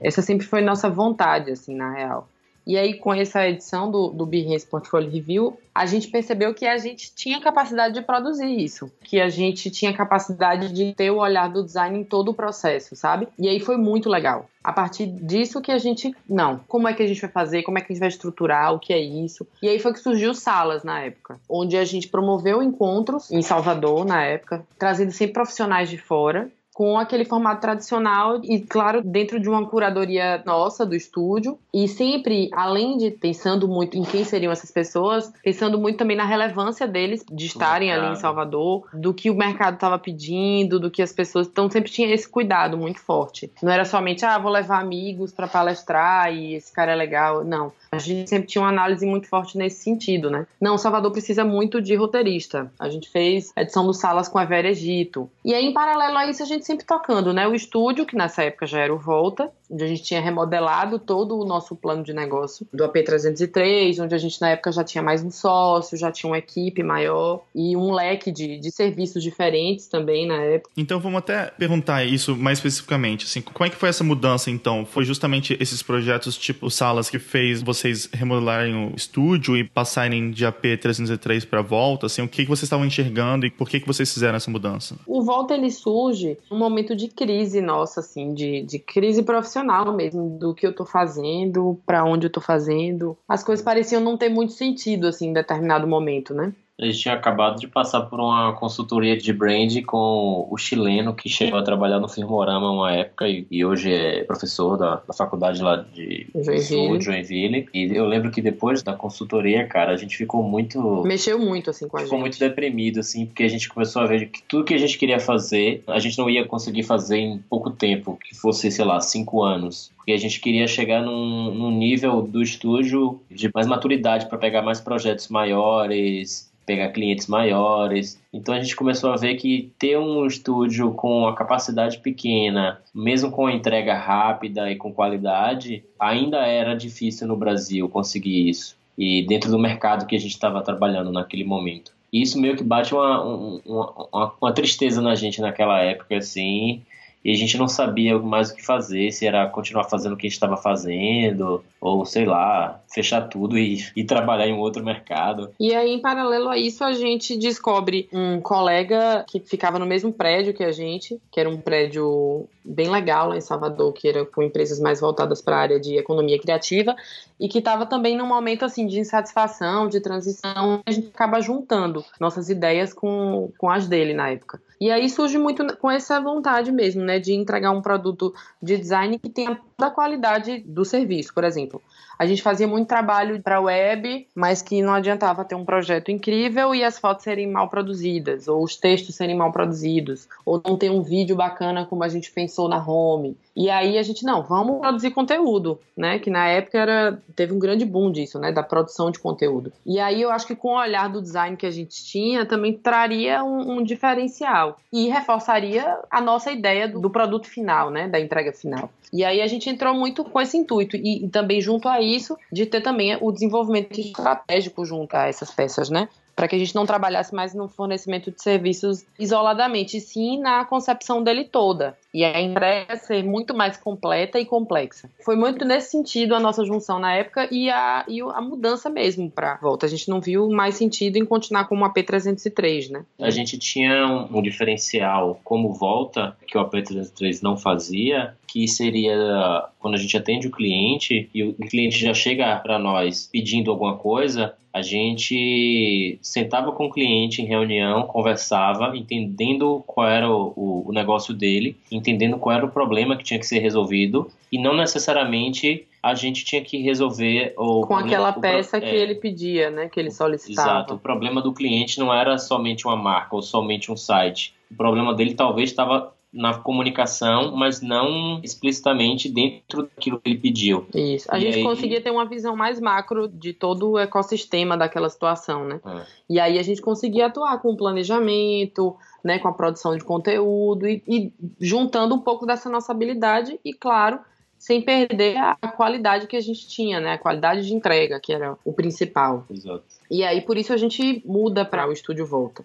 S2: Essa sempre foi nossa vontade, assim, na real. E aí, com essa edição do, do Behance Portfolio Review, a gente percebeu que a gente tinha capacidade de produzir isso. Que a gente tinha capacidade de ter o olhar do design em todo o processo, sabe? E aí foi muito legal. A partir disso que a gente, não, como é que a gente vai fazer, como é que a gente vai estruturar, o que é isso. E aí foi que surgiu Salas na época, onde a gente promoveu encontros em Salvador na época, trazendo sempre profissionais de fora com aquele formato tradicional e, claro, dentro de uma curadoria nossa do estúdio. E sempre, além de pensando muito em quem seriam essas pessoas, pensando muito também na relevância deles de estarem ali em. Salvador, do que o mercado estava pedindo, do que as pessoas. Então sempre tinha esse cuidado muito forte. Não era somente, ah, vou levar amigos para palestrar e esse cara é legal. Não. A gente sempre tinha uma análise muito forte nesse sentido, né? Não, Salvador precisa muito de roteirista. A gente fez a edição do Salas com a Vera Egito. E aí, em paralelo a isso, a gente sempre tocando, né? O estúdio, que nessa época já era o Volta, onde a gente tinha remodelado todo o nosso plano de negócio do AP303, onde a gente na época já tinha mais um sócio, já tinha uma equipe maior e um leque de, de serviços diferentes também na época.
S1: Então vamos até perguntar isso mais especificamente, assim, como é que foi essa mudança então? Foi justamente esses projetos tipo salas que fez vocês remodelarem o estúdio e passarem de AP303 para Volta, assim, o que, que vocês estavam enxergando e por que, que vocês fizeram essa mudança?
S2: O Volta ele surge num momento de crise nossa, assim, de, de crise profissional mesmo, do que eu tô fazendo, para onde eu tô fazendo. As coisas pareciam não ter muito sentido, assim, em determinado momento, né?
S3: A gente tinha acabado de passar por uma consultoria de brand com o chileno que chegou a trabalhar no Firmorama uma época e, e hoje é professor da, da faculdade lá de Joinville. de Joinville. E eu lembro que depois da consultoria, cara, a gente ficou muito.
S2: Mexeu muito assim com a
S3: ficou
S2: gente.
S3: Ficou muito deprimido, assim, porque a gente começou a ver que tudo que a gente queria fazer, a gente não ia conseguir fazer em pouco tempo, que fosse, sei lá, cinco anos porque a gente queria chegar num, num, nível do estúdio de mais maturidade para pegar mais projetos maiores, pegar clientes maiores. Então a gente começou a ver que ter um estúdio com a capacidade pequena, mesmo com a entrega rápida e com qualidade, ainda era difícil no Brasil conseguir isso. E dentro do mercado que a gente estava trabalhando naquele momento. E isso meio que bate uma, uma, uma, uma tristeza na gente naquela época, assim, e a gente não sabia mais o que fazer, se era continuar fazendo o que a gente estava fazendo, ou sei lá, fechar tudo e, e trabalhar em outro mercado.
S2: E aí, em paralelo a isso, a gente descobre um colega que ficava no mesmo prédio que a gente, que era um prédio bem legal lá em Salvador, que era com empresas mais voltadas para a área de economia criativa, e que estava também num momento assim de insatisfação, de transição, a gente acaba juntando nossas ideias com, com as dele na época. E aí surge muito com essa vontade mesmo, né, de entregar um produto de design que tenha toda a qualidade do serviço, por exemplo. A gente fazia muito trabalho para web, mas que não adiantava ter um projeto incrível e as fotos serem mal produzidas, ou os textos serem mal produzidos, ou não ter um vídeo bacana como a gente pensou na home. E aí a gente, não, vamos produzir conteúdo, né? Que na época era, teve um grande boom disso, né? Da produção de conteúdo. E aí eu acho que com o olhar do design que a gente tinha, também traria um, um diferencial e reforçaria a nossa ideia do, do, produto final, né? Da entrega final. E aí a gente entrou muito com esse intuito e, e também junto a isso de ter também o desenvolvimento estratégico junto a essas peças, né? para que a gente não trabalhasse mais no fornecimento de serviços isoladamente, sim na concepção dele toda. E a entrega ser muito mais completa e complexa. Foi muito nesse sentido a nossa junção na época e a, e a mudança mesmo para volta. A gente não viu mais sentido em continuar com o AP303, né?
S3: A gente tinha um, um diferencial como volta que o AP303 não fazia, que seria quando a gente atende o cliente e o cliente já chega para nós pedindo alguma coisa, a gente sentava com o cliente em reunião, conversava, entendendo qual era o, o, negócio dele, entendendo qual era o problema que tinha que ser resolvido e não necessariamente a gente tinha que resolver o
S2: com aquela o, peça que é, ele pedia, né, que ele solicitava.
S3: Exato. O problema do cliente não era somente uma marca ou somente um site. O problema dele talvez estava na comunicação, mas não explicitamente dentro daquilo que ele pediu.
S2: Isso. A e gente aí... conseguia ter uma visão mais macro de todo o ecossistema daquela situação, né? É. E aí a gente conseguia atuar com o planejamento, né, com a produção de conteúdo e, e juntando um pouco dessa nossa habilidade e, claro, sem perder a qualidade que a gente tinha, né? A qualidade de entrega, que era o principal.
S3: Exato.
S2: E aí, por isso, a gente muda para o Estúdio Volta.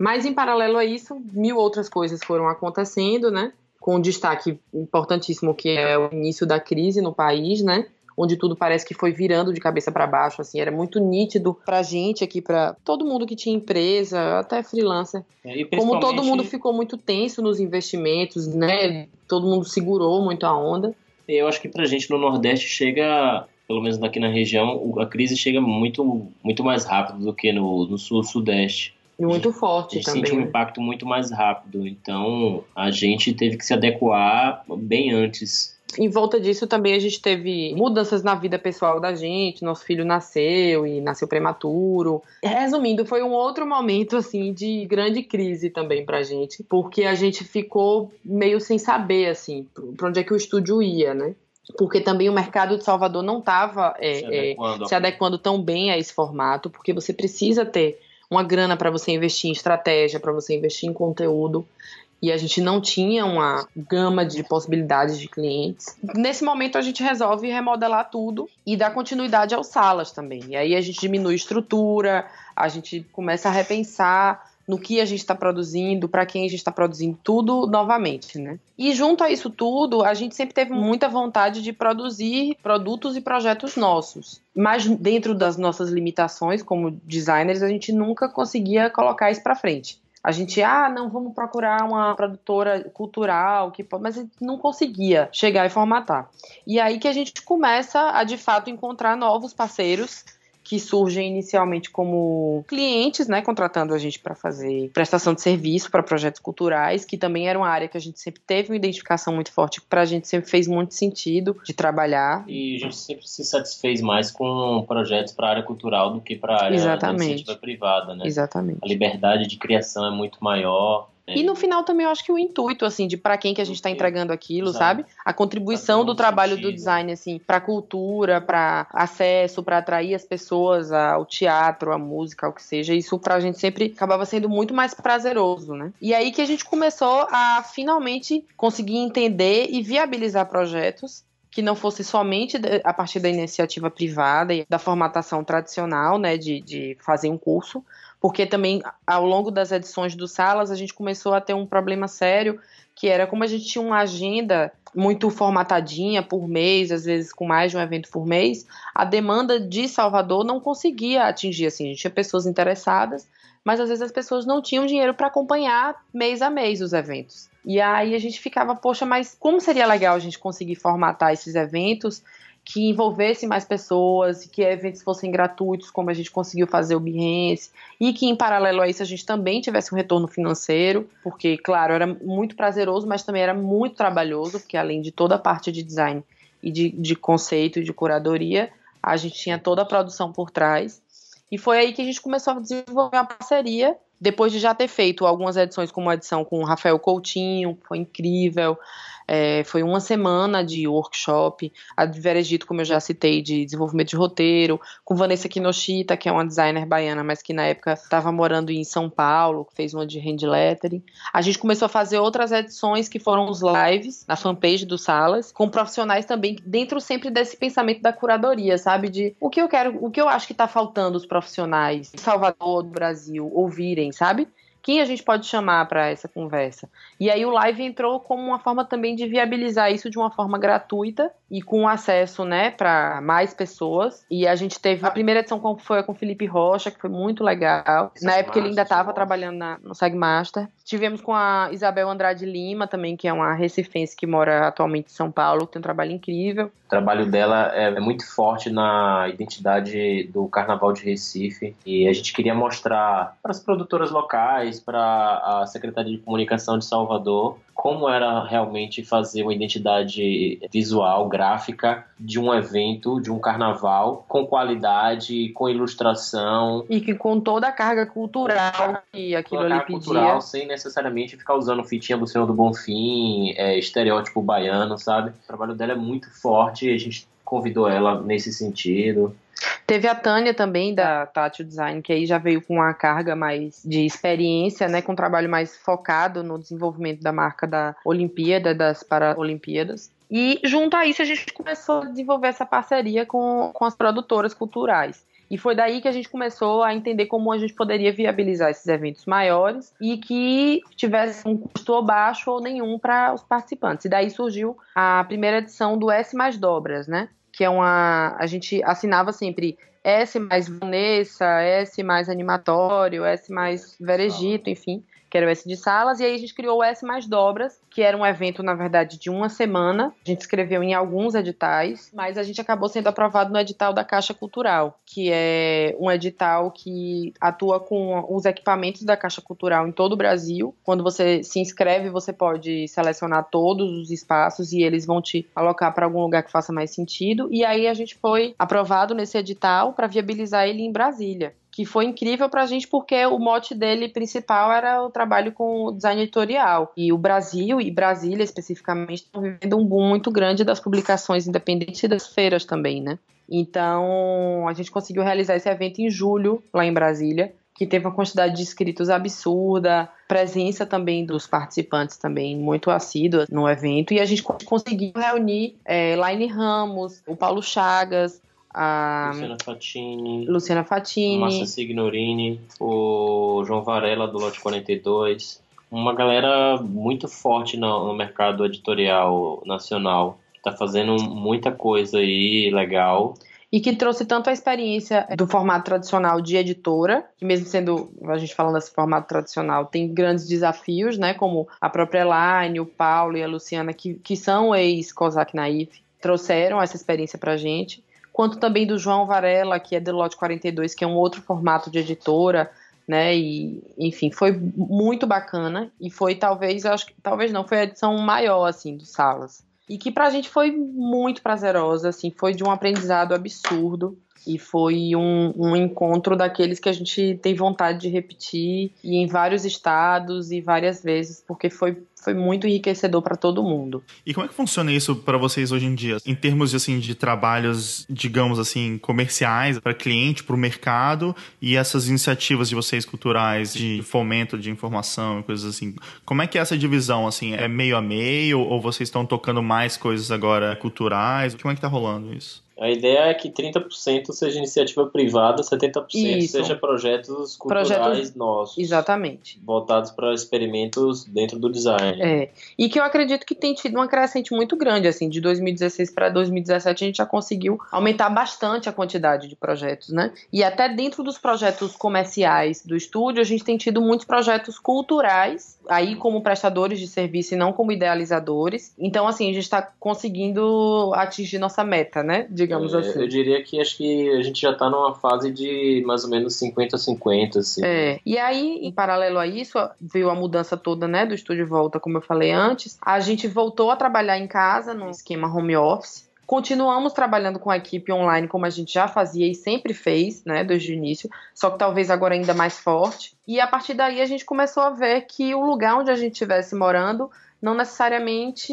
S2: Mas, em paralelo a isso, mil outras coisas foram acontecendo, né? Com um destaque importantíssimo que é o início da crise no país, né? Onde tudo parece que foi virando de cabeça para baixo, assim, era muito nítido pra gente aqui, para todo mundo que tinha empresa, até freelancer. É, Como todo mundo ficou muito tenso nos investimentos, né? Todo mundo segurou muito a onda.
S3: Eu acho que pra gente no Nordeste chega pelo menos aqui na região, a crise chega muito, muito mais rápido do que no, no sul-sudeste.
S2: E muito forte a gente também.
S3: Sente um né? impacto muito mais rápido. Então a gente teve que se adequar bem antes.
S2: Em volta disso também a gente teve mudanças na vida pessoal da gente. Nosso filho nasceu e nasceu prematuro. Resumindo, foi um outro momento assim de grande crise também pra gente, porque a gente ficou meio sem saber assim para onde é que o estúdio ia, né? porque também o mercado de Salvador não estava é, se, é, se, adequando tão bem a esse formato, porque você precisa ter uma grana para você investir em estratégia, para você investir em conteúdo. e a gente não tinha uma gama de possibilidades de clientes. Nesse momento a gente resolve remodelar tudo e dar continuidade aos salas também. E aí a gente diminui estrutura, a gente começa a repensar no que a gente está produzindo, para quem a gente está produzindo, tudo novamente, né? E junto a isso tudo, a gente sempre teve muita vontade de produzir produtos e projetos nossos. Mas dentro das nossas limitações como designers, a gente nunca conseguia colocar isso para frente. A gente, ah, não, vamos procurar uma produtora cultural, que mas a gente não conseguia chegar e formatar. E aí que a gente começa a, de fato, encontrar novos parceiros que surgem inicialmente como clientes, né, contratando a gente para fazer prestação de serviço para projetos culturais, que também era uma área que a gente sempre teve uma identificação muito forte, para a gente sempre fez muito sentido de trabalhar.
S3: E a gente sempre se satisfez mais com projetos para a área cultural do que para a área Exatamente. iniciativa privada, né?
S2: Exatamente.
S3: A liberdade de criação é muito maior.
S2: É. E no final também eu acho que o intuito, assim, de para quem que a gente está entregando aquilo, Exato. sabe? A contribuição do trabalho sentido. do design, assim, para cultura, para acesso, para atrair as pessoas ao teatro, à música, ao que seja. Isso pra gente sempre acabava sendo muito mais prazeroso, né? E aí que a gente começou a finalmente conseguir entender e viabilizar projetos que não fosse somente a partir da iniciativa privada e da formatação tradicional, né, de, de fazer um curso, porque também ao longo das edições do Salas a gente começou a ter um problema sério, que era como a gente tinha uma agenda muito formatadinha por mês, às vezes com mais de um evento por mês, a demanda de Salvador não conseguia atingir assim, a gente tinha pessoas interessadas, mas às vezes as pessoas não tinham dinheiro para acompanhar mês a mês os eventos. E aí a gente ficava, poxa, mas como seria legal a gente conseguir formatar esses eventos que envolvesse mais pessoas, que eventos fossem gratuitos, como a gente conseguiu fazer o Behance, e que em paralelo a isso a gente também tivesse um retorno financeiro, porque, claro, era muito prazeroso, mas também era muito trabalhoso, porque além de toda a parte de design e de, de conceito e de curadoria, a gente tinha toda a produção por trás. E foi aí que a gente começou a desenvolver uma parceria, depois de já ter feito algumas edições, como a edição com o Rafael Coutinho, foi incrível. É, foi uma semana de workshop. A Veregito, como eu já citei, de desenvolvimento de roteiro. Com Vanessa Kinoshita, que é uma designer baiana, mas que na época estava morando em São Paulo, fez uma de hand lettering. A gente começou a fazer outras edições que foram os lives na fanpage do Salas, com profissionais também, dentro sempre desse pensamento da curadoria, sabe? De o que eu quero, o que eu acho que está faltando os profissionais de Salvador, do Brasil, ouvirem, sabe? Quem a gente pode chamar para essa conversa? E aí o live entrou como uma forma também de viabilizar isso de uma forma gratuita e com acesso, né, para mais pessoas. E a gente teve a primeira edição com, foi com o Felipe Rocha, que foi muito legal. na época ele ainda estava trabalhando na, no Sagmaster. Tivemos com a Isabel Andrade Lima também, que é uma recifense que mora atualmente em São Paulo, que tem um trabalho incrível.
S3: O trabalho dela é, é muito forte na identidade do Carnaval de Recife e a gente queria mostrar para as produtoras locais, para a Secretaria de Comunicação de Salvador, como era realmente fazer uma identidade visual, gráfica de um evento, de um carnaval, com qualidade, com ilustração.
S2: E que com toda a carga cultural que aquilo ali pedia.
S3: cultural, sem necessariamente ficar usando fitinha do Senhor do Bonfim, é, estereótipo baiano, sabe? O trabalho dela é muito forte e a gente convidou ela nesse sentido.
S2: Teve a Tânia também, da Tátil Design, que aí já veio com uma carga mais de experiência, né, com um trabalho mais focado no desenvolvimento da marca da Olimpíada, das Paralimpíadas. E junto a isso a gente começou a desenvolver essa parceria com, com as produtoras culturais. E foi daí que a gente começou a entender como a gente poderia viabilizar esses eventos maiores e que tivesse um custo baixo ou nenhum para os participantes. E daí surgiu a primeira edição do S mais Dobras, né? Que é uma. A gente assinava sempre S mais Vanessa, S mais Animatório, S mais Veregito, enfim que era o S de Salas, e aí a gente criou o S mais Dobras, que era um evento, na verdade, de uma semana. A gente escreveu em alguns editais, mas a gente acabou sendo aprovado no edital da Caixa Cultural, que é um edital que atua com os equipamentos da Caixa Cultural em todo o Brasil. Quando você se inscreve, você pode selecionar todos os espaços e eles vão te alocar para algum lugar que faça mais sentido. E aí a gente foi aprovado nesse edital para viabilizar ele em Brasília que foi incrível para a gente porque o mote dele principal era o trabalho com o design editorial. E o Brasil e Brasília especificamente estão vivendo um boom muito grande das publicações independentes e das feiras também, né? Então, a gente conseguiu realizar esse evento em julho, lá em Brasília, que teve uma quantidade de inscritos absurda, presença também dos participantes também muito assídua no evento e a gente conseguiu reunir é, Laine Ramos, o Paulo Chagas, a
S3: Luciana Fatini,
S2: Luciana Fatini,
S3: Márcia Signorini, o João Varela do Lote 42, uma galera muito forte no, no mercado editorial nacional, que está fazendo muita coisa aí legal.
S2: E que trouxe tanto a experiência do formato tradicional de editora, que mesmo sendo a gente falando desse formato tradicional, tem grandes desafios, né, como a própria Elaine, o Paulo e a Luciana, que, que são ex-COSAC Naif, trouxeram essa experiência pra gente, quanto também do João Varela, que é do Lote 42, que é um outro formato de editora, né? E enfim, foi muito bacana. E foi talvez, acho que talvez não, foi a edição maior assim do Salas. E que pra gente foi muito prazerosa, assim, foi de um aprendizado absurdo e foi um, um, encontro daqueles que a gente tem vontade de repetir e em vários estados e várias vezes, porque foi foi muito enriquecedor para todo mundo.
S1: E como é que funciona isso para vocês hoje em dia? Em termos assim de trabalhos, digamos assim, comerciais para cliente, para o mercado e essas iniciativas de vocês culturais de fomento de informação e coisas assim. Como é que é essa divisão assim? É meio a meio ou vocês estão tocando mais coisas agora culturais? Como é que tá rolando isso?
S3: A ideia é que 30% seja iniciativa privada, 70% Isso. seja projetos culturais projetos... nossos.
S2: Exatamente.
S3: Voltados para experimentos dentro do design.
S2: É. E que eu acredito que tem tido uma crescente muito grande, assim, de 2016 para 2017 a gente já conseguiu aumentar bastante a quantidade de projetos, né? E até dentro dos projetos comerciais do estúdio, a gente tem tido muitos projetos culturais, aí como prestadores de serviço e não como idealizadores. Então, assim, a gente está conseguindo atingir nossa meta, né? De digamos
S3: é,
S2: assim.
S3: Eu diria que acho que a gente já está numa fase de mais ou menos 50-50, assim.
S2: É. E aí, em paralelo a isso, veio a mudança toda, né, do estúdio volta, como eu falei antes. A gente voltou a trabalhar em casa, num esquema home office. Continuamos trabalhando com a equipe online como a gente já fazia e sempre fez, né, desde o início, só que talvez agora ainda mais forte. E a partir daí a gente começou a ver que o lugar onde a gente estivesse morando não necessariamente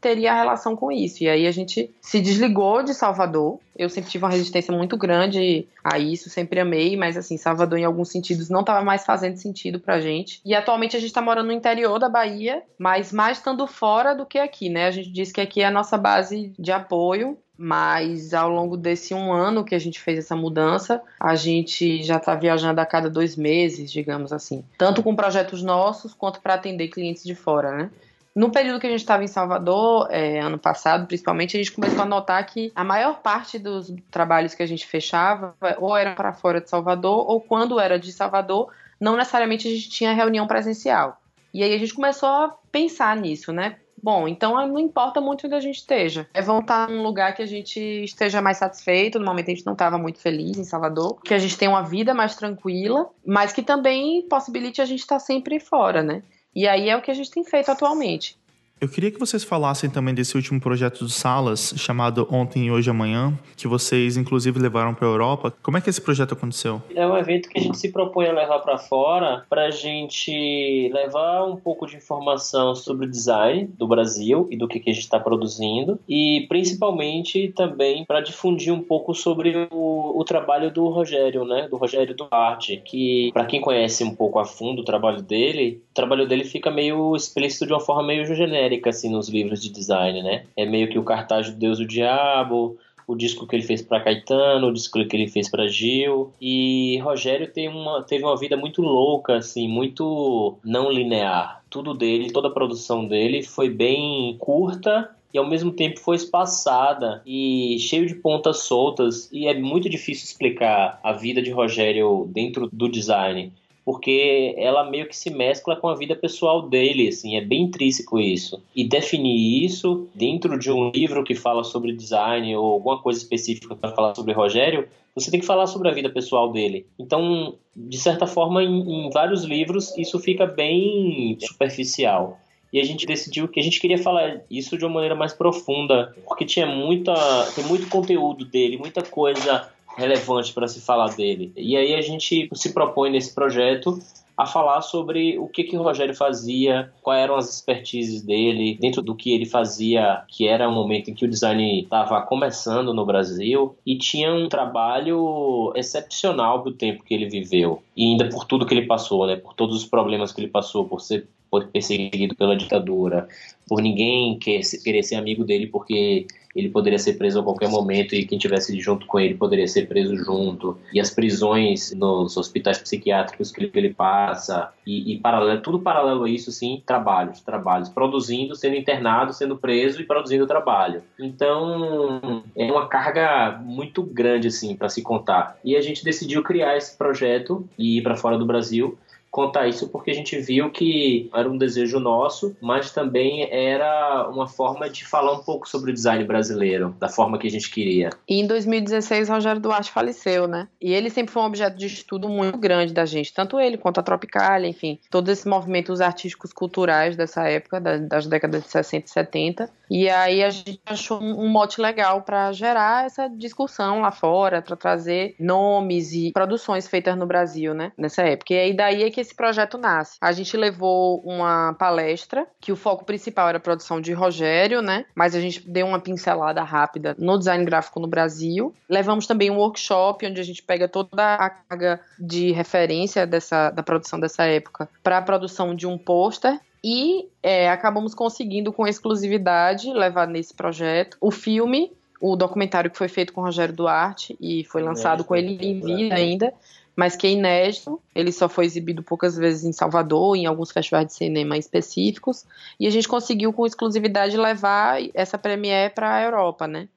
S2: teria relação com isso. E aí a gente se desligou de Salvador. Eu sempre tive uma resistência muito grande a isso, sempre amei, mas assim, Salvador em alguns sentidos não estava mais fazendo sentido pra gente. E atualmente a gente está morando no interior da Bahia, mas mais estando fora do que aqui, né? A gente diz que aqui é a nossa base de apoio mas ao longo desse um ano que a gente fez essa mudança, a gente já está viajando a cada dois meses, digamos assim, tanto com projetos nossos quanto para atender clientes de fora, né? No período que a gente estava em Salvador, é, ano passado, principalmente, a gente começou a notar que a maior parte dos trabalhos que a gente fechava ou era para fora de Salvador, ou quando era de Salvador, não necessariamente a gente tinha reunião presencial. E aí a gente começou a pensar nisso, né? Bom, então não importa muito onde a gente esteja. É voltar num lugar que a gente esteja mais satisfeito. No momento a gente não estava muito feliz em Salvador. Que a gente tenha uma vida mais tranquila, mas que também possibilite a gente estar sempre fora, né? E aí é o que a gente tem feito atualmente.
S1: Eu queria que vocês falassem também desse último projeto do Salas, chamado Ontem, Hoje, Amanhã, que vocês inclusive levaram para a Europa. Como é que esse projeto aconteceu?
S3: É um evento que a gente se propõe a levar para fora para a gente levar um pouco de informação sobre o design do Brasil e do que, que a gente está produzindo e principalmente também para difundir um pouco sobre o, o, trabalho do Rogério, né? Do Rogério Duarte, que para quem conhece um pouco a fundo o trabalho dele, o trabalho dele fica meio explícito de uma forma meio genérica genérica assim nos livros de design, né? É meio que o cartaz do Deus o Diabo, o disco que ele fez para Caetano, o disco que ele fez para Gil. E Rogério tem uma, teve uma vida muito louca, assim, muito não linear. Tudo dele, toda a produção dele foi bem curta e ao mesmo tempo foi espaçada e cheio de pontas soltas. E é muito difícil explicar a vida de Rogério dentro do design porque ela meio que se mescla com a vida pessoal dele, assim, é bem intrínseco isso. E definir isso dentro de um livro que fala sobre design ou alguma coisa específica para falar sobre Rogério, você tem que falar sobre a vida pessoal dele. Então, de certa forma, em, em vários livros isso fica bem superficial e a gente decidiu que a gente queria falar isso de uma maneira mais profunda, porque tinha muita, tem muito conteúdo dele, muita coisa relevante para se falar dele. E aí a gente se propõe nesse projeto a falar sobre o que, que o Rogério fazia, quais eram as expertises dele, dentro do que ele fazia, que era um momento em que o design estava começando no Brasil, e tinha um trabalho excepcional do tempo que ele viveu, e ainda por tudo que ele passou, né, por todos os problemas que ele passou, por ser perseguido pela ditadura, por ninguém querer ser amigo dele porque ele poderia ser preso a qualquer momento e quem tivesse junto com ele poderia ser preso junto. E as prisões nos hospitais psiquiátricos que ele passa. E, e paralelo, tudo paralelo a isso, sim, trabalhos, trabalhos. Produzindo, sendo internado, sendo preso e produzindo trabalho. Então, é uma carga muito grande, assim, para se contar. E a gente decidiu criar esse projeto e ir para fora do Brasil contar isso porque a gente viu que era um desejo nosso, mas também era uma forma de falar um pouco sobre o design brasileiro, da forma que a gente queria.
S2: E em 2016, Rogério Duarte faleceu, né? E ele sempre foi um objeto de estudo muito grande da gente, tanto ele quanto a Tropicália, enfim, todos esses movimentos artísticos culturais dessa época, das décadas de 60 e 70. E aí a gente achou um mote legal para gerar essa discussão lá fora, para trazer nomes e produções feitas no Brasil, né? Nessa época. E aí daí é que esse projeto nasce. A gente levou uma palestra, que o foco principal era a produção de Rogério, né? Mas a gente deu uma pincelada rápida no design gráfico no Brasil. Levamos também um workshop onde a gente pega toda a carga de referência dessa, da produção dessa época para a produção de um pôster e é, acabamos conseguindo com exclusividade levar nesse projeto o filme, o documentário que foi feito com Rogério Duarte e foi lançado com ele em vida ainda, mas que é inédito. Ele só foi exibido poucas vezes em Salvador, em alguns festivais de cinema específicos, e a gente conseguiu com exclusividade levar essa premiere para a Europa, né?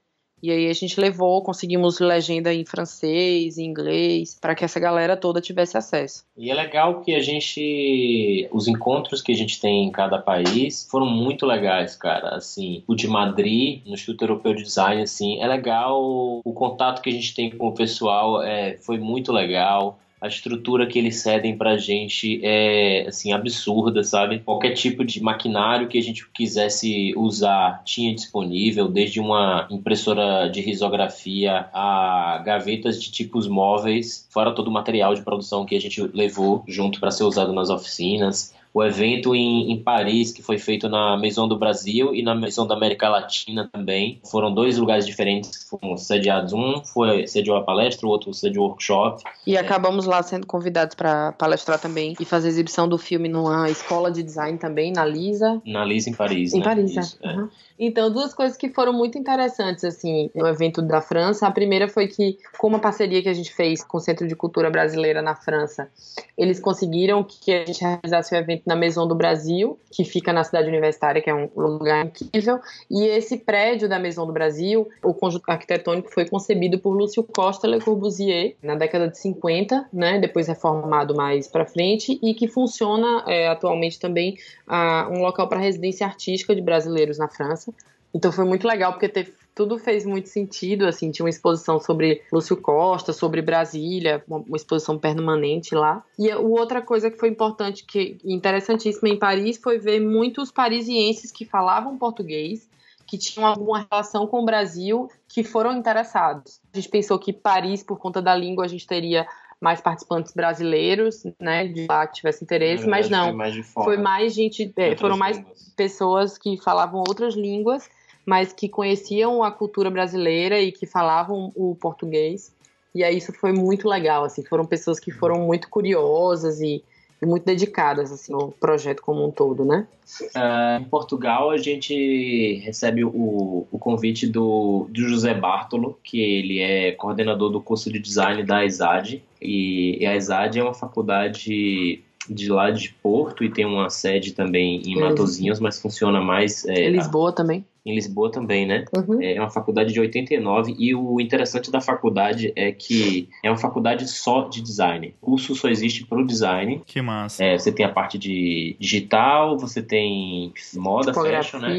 S2: E aí a gente levou, conseguimos legenda em francês, em inglês, para que essa galera toda tivesse acesso.
S3: E é legal que a gente, os encontros que a gente tem em cada país foram muito legais, cara. Assim, o de Madrid, no Instituto Europeu de Design, assim, é legal. O contato que a gente tem com o pessoal é, foi muito legal a estrutura que eles cedem pra gente é assim absurda, sabe? Qualquer tipo de maquinário que a gente quisesse usar tinha disponível, desde uma impressora de risografia a gavetas de tipos móveis, fora todo o material de produção que a gente levou junto para ser usado nas oficinas o evento em, em, Paris, que foi feito na Maison do Brasil e na Maison da América Latina também. Foram dois lugares diferentes que foram sediados. Um foi sediou a palestra, o outro sediou o workshop.
S2: E acabamos lá sendo convidados para palestrar também e fazer exibição do filme numa escola de design também, na Lisa.
S3: Na Lisa, em Paris.
S2: Em
S3: né?
S2: Paris, Isso, é. Uhum. Então, duas coisas que foram muito interessantes, assim, no evento da França. A primeira foi que, com uma parceria que a gente fez com o Centro de Cultura Brasileira na França, eles conseguiram que a gente realizasse o evento na Maison do Brasil, que fica na cidade universitária, que é um lugar incrível. E esse prédio da Maison do Brasil, o conjunto arquitetônico foi concebido por Lúcio Costa Le Corbusier na década de 50, né, depois reformado mais para frente, e que funciona é, atualmente também uh, um local para residência artística de brasileiros na França. Então foi muito legal porque tudo fez muito sentido, assim, tinha uma exposição sobre Lúcio Costa, sobre Brasília, uma, exposição permanente lá. E outra coisa que foi importante, que interessantíssima em Paris, foi ver muitos parisienses que falavam português, que tinham alguma relação com o Brasil, que foram interessados. A gente pensou que Paris, por conta da língua, a gente teria mais participantes brasileiros, né, de lá que tivesse interesse, mas não.
S3: Foi mais,
S2: foi mais gente, é, foram mais línguas. pessoas que falavam outras línguas mas que conheciam a cultura brasileira e que falavam o português. E aí isso foi muito legal, assim, foram pessoas que foram muito curiosas e, e muito dedicadas assim no projeto como um todo, né?
S3: Uh, em Portugal a gente recebe o, o convite do, do José Bartolo, que ele é coordenador do curso de design da ESAD e, e a ESAD é uma faculdade de lá de Porto e tem uma sede também em Matozinhos, mas funciona mais.
S2: É, em Lisboa também
S3: em Lisboa também, né?
S2: Uhum.
S3: É uma faculdade de 89 e o interessante da faculdade é que é uma faculdade só de design. O curso só existe para o design.
S1: Que massa.
S3: É, você tem a parte de digital, você tem moda,
S2: fashion,
S3: né?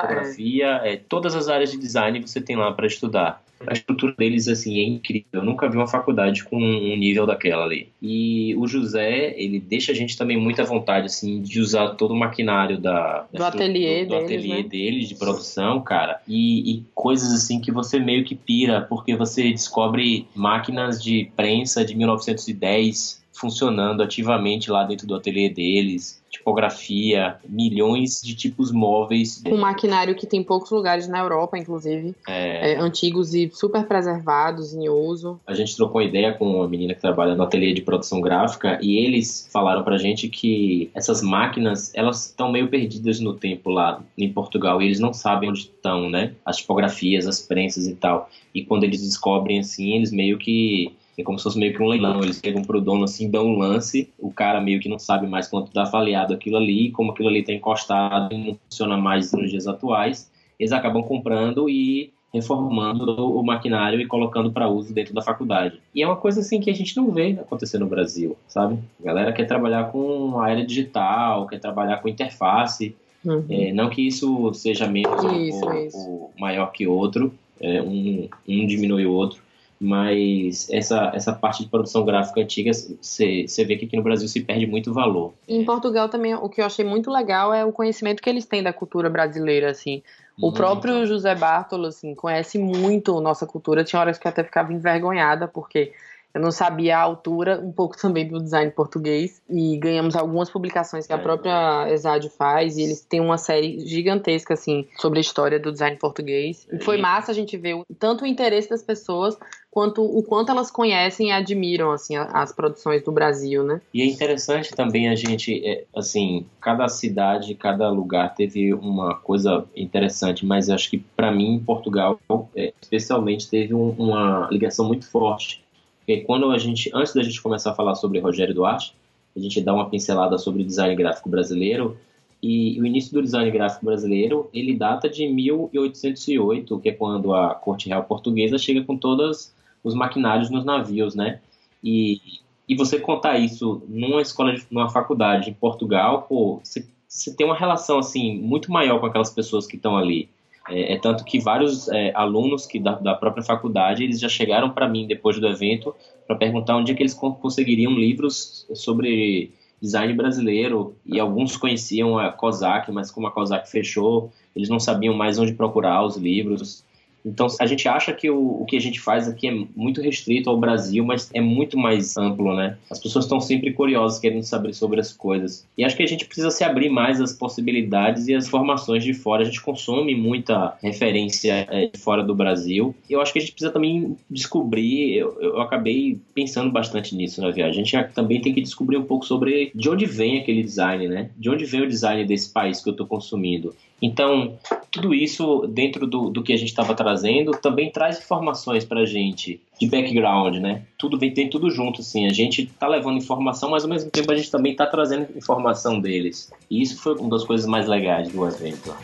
S3: Fotografia, é, todas as áreas de design você tem lá para estudar. A estrutura deles, assim, é incrível. Eu nunca vi uma faculdade com um nível daquela ali. E o José, ele deixa a gente também muita vontade, assim, de usar todo o maquinário da,
S2: do ateliê,
S3: do, do
S2: deles,
S3: ateliê
S2: né?
S3: deles, de produção, cara. E, e, coisas, assim, que você meio que pira, porque você descobre máquinas de prensa de 1910 funcionando ativamente lá dentro do ateliê deles, tipografia, milhões de tipos móveis.
S2: Um maquinário que tem poucos lugares na Europa, inclusive, é... É, antigos e super preservados em uso.
S3: A gente trocou ideia com uma menina que trabalha no ateliê de produção gráfica e eles falaram pra gente que essas máquinas, elas estão meio perdidas no tempo lá em Portugal e eles não sabem onde estão, né? As tipografias, as prensas e tal. E quando eles descobrem assim, eles meio que é como se fosse meio que um leilão. Eles pegam pro dono assim, dão um lance, o cara meio que não sabe mais quanto tá avaliado aquilo ali, como aquilo ali tá encostado e não funciona mais nos dias atuais, eles acabam comprando e reformando o maquinário e colocando para uso dentro da faculdade. E é uma coisa assim que a gente não vê acontecer no Brasil, sabe? A galera quer trabalhar com a era digital, quer trabalhar com interface. Uhum. É, não que isso seja menos isso, ou, isso. ou, maior que outro, é, um, um diminui o outro, mas essa, essa parte de produção gráfica antiga, você vê que aqui no Brasil se perde muito valor.
S2: Em Portugal também, o que eu achei muito legal é o conhecimento que eles têm da cultura brasileira, assim. O próprio José Bartolo, assim, conhece muito nossa cultura. Tinha horas que eu até ficava envergonhada, porque eu não sabia a altura, um pouco também do design português. E ganhamos algumas publicações que a é. própria Exad faz. E eles têm uma série gigantesca, assim, sobre a história do design português. E foi massa a gente ver tanto o interesse das pessoas quanto o quanto elas conhecem e admiram assim as produções do Brasil, né?
S3: E é interessante também a gente, é, assim, cada cidade, cada lugar teve uma coisa interessante, mas acho que para mim Portugal, é, especialmente, teve um, uma ligação muito forte. Porque quando a gente, antes da gente começar a falar sobre Rogério Duarte, a gente dá uma pincelada sobre o design gráfico brasileiro. E o início do design gráfico brasileiro, ele data de 1808, que é quando a Corte Real Portuguesa chega com todas os maquinários nos navios, né? E, e você contar isso numa escola, de, numa faculdade em Portugal, pô, você, você tem uma relação assim muito maior com aquelas pessoas que estão ali. É, é, tanto que vários é, alunos que da, da, própria faculdade eles já chegaram para mim depois do evento para perguntar onde é que eles conseguiriam livros sobre design brasileiro e alguns conheciam a COSAC, mas como a COSAC fechou, eles não sabiam mais onde procurar os livros. Então, a gente acha que o, o que a gente faz aqui é muito restrito ao Brasil, mas é muito mais amplo, né? As pessoas estão sempre curiosas, querendo saber sobre as coisas. E acho que a gente precisa se abrir mais às possibilidades e às formações de fora. A gente consome muita referência é, de fora do Brasil. E eu acho que a gente precisa também descobrir. Eu, eu acabei pensando bastante nisso na viagem. A gente também tem que descobrir um pouco sobre de onde vem aquele design, né? De onde vem o design desse país que eu estou consumindo. Então, tudo isso dentro do, do que a gente estava trazendo também traz informações para a gente de background, né? Tudo vem tem tudo junto, assim. A gente está levando informação, mas ao mesmo tempo a gente também está trazendo informação deles. E isso foi uma das coisas mais legais do evento.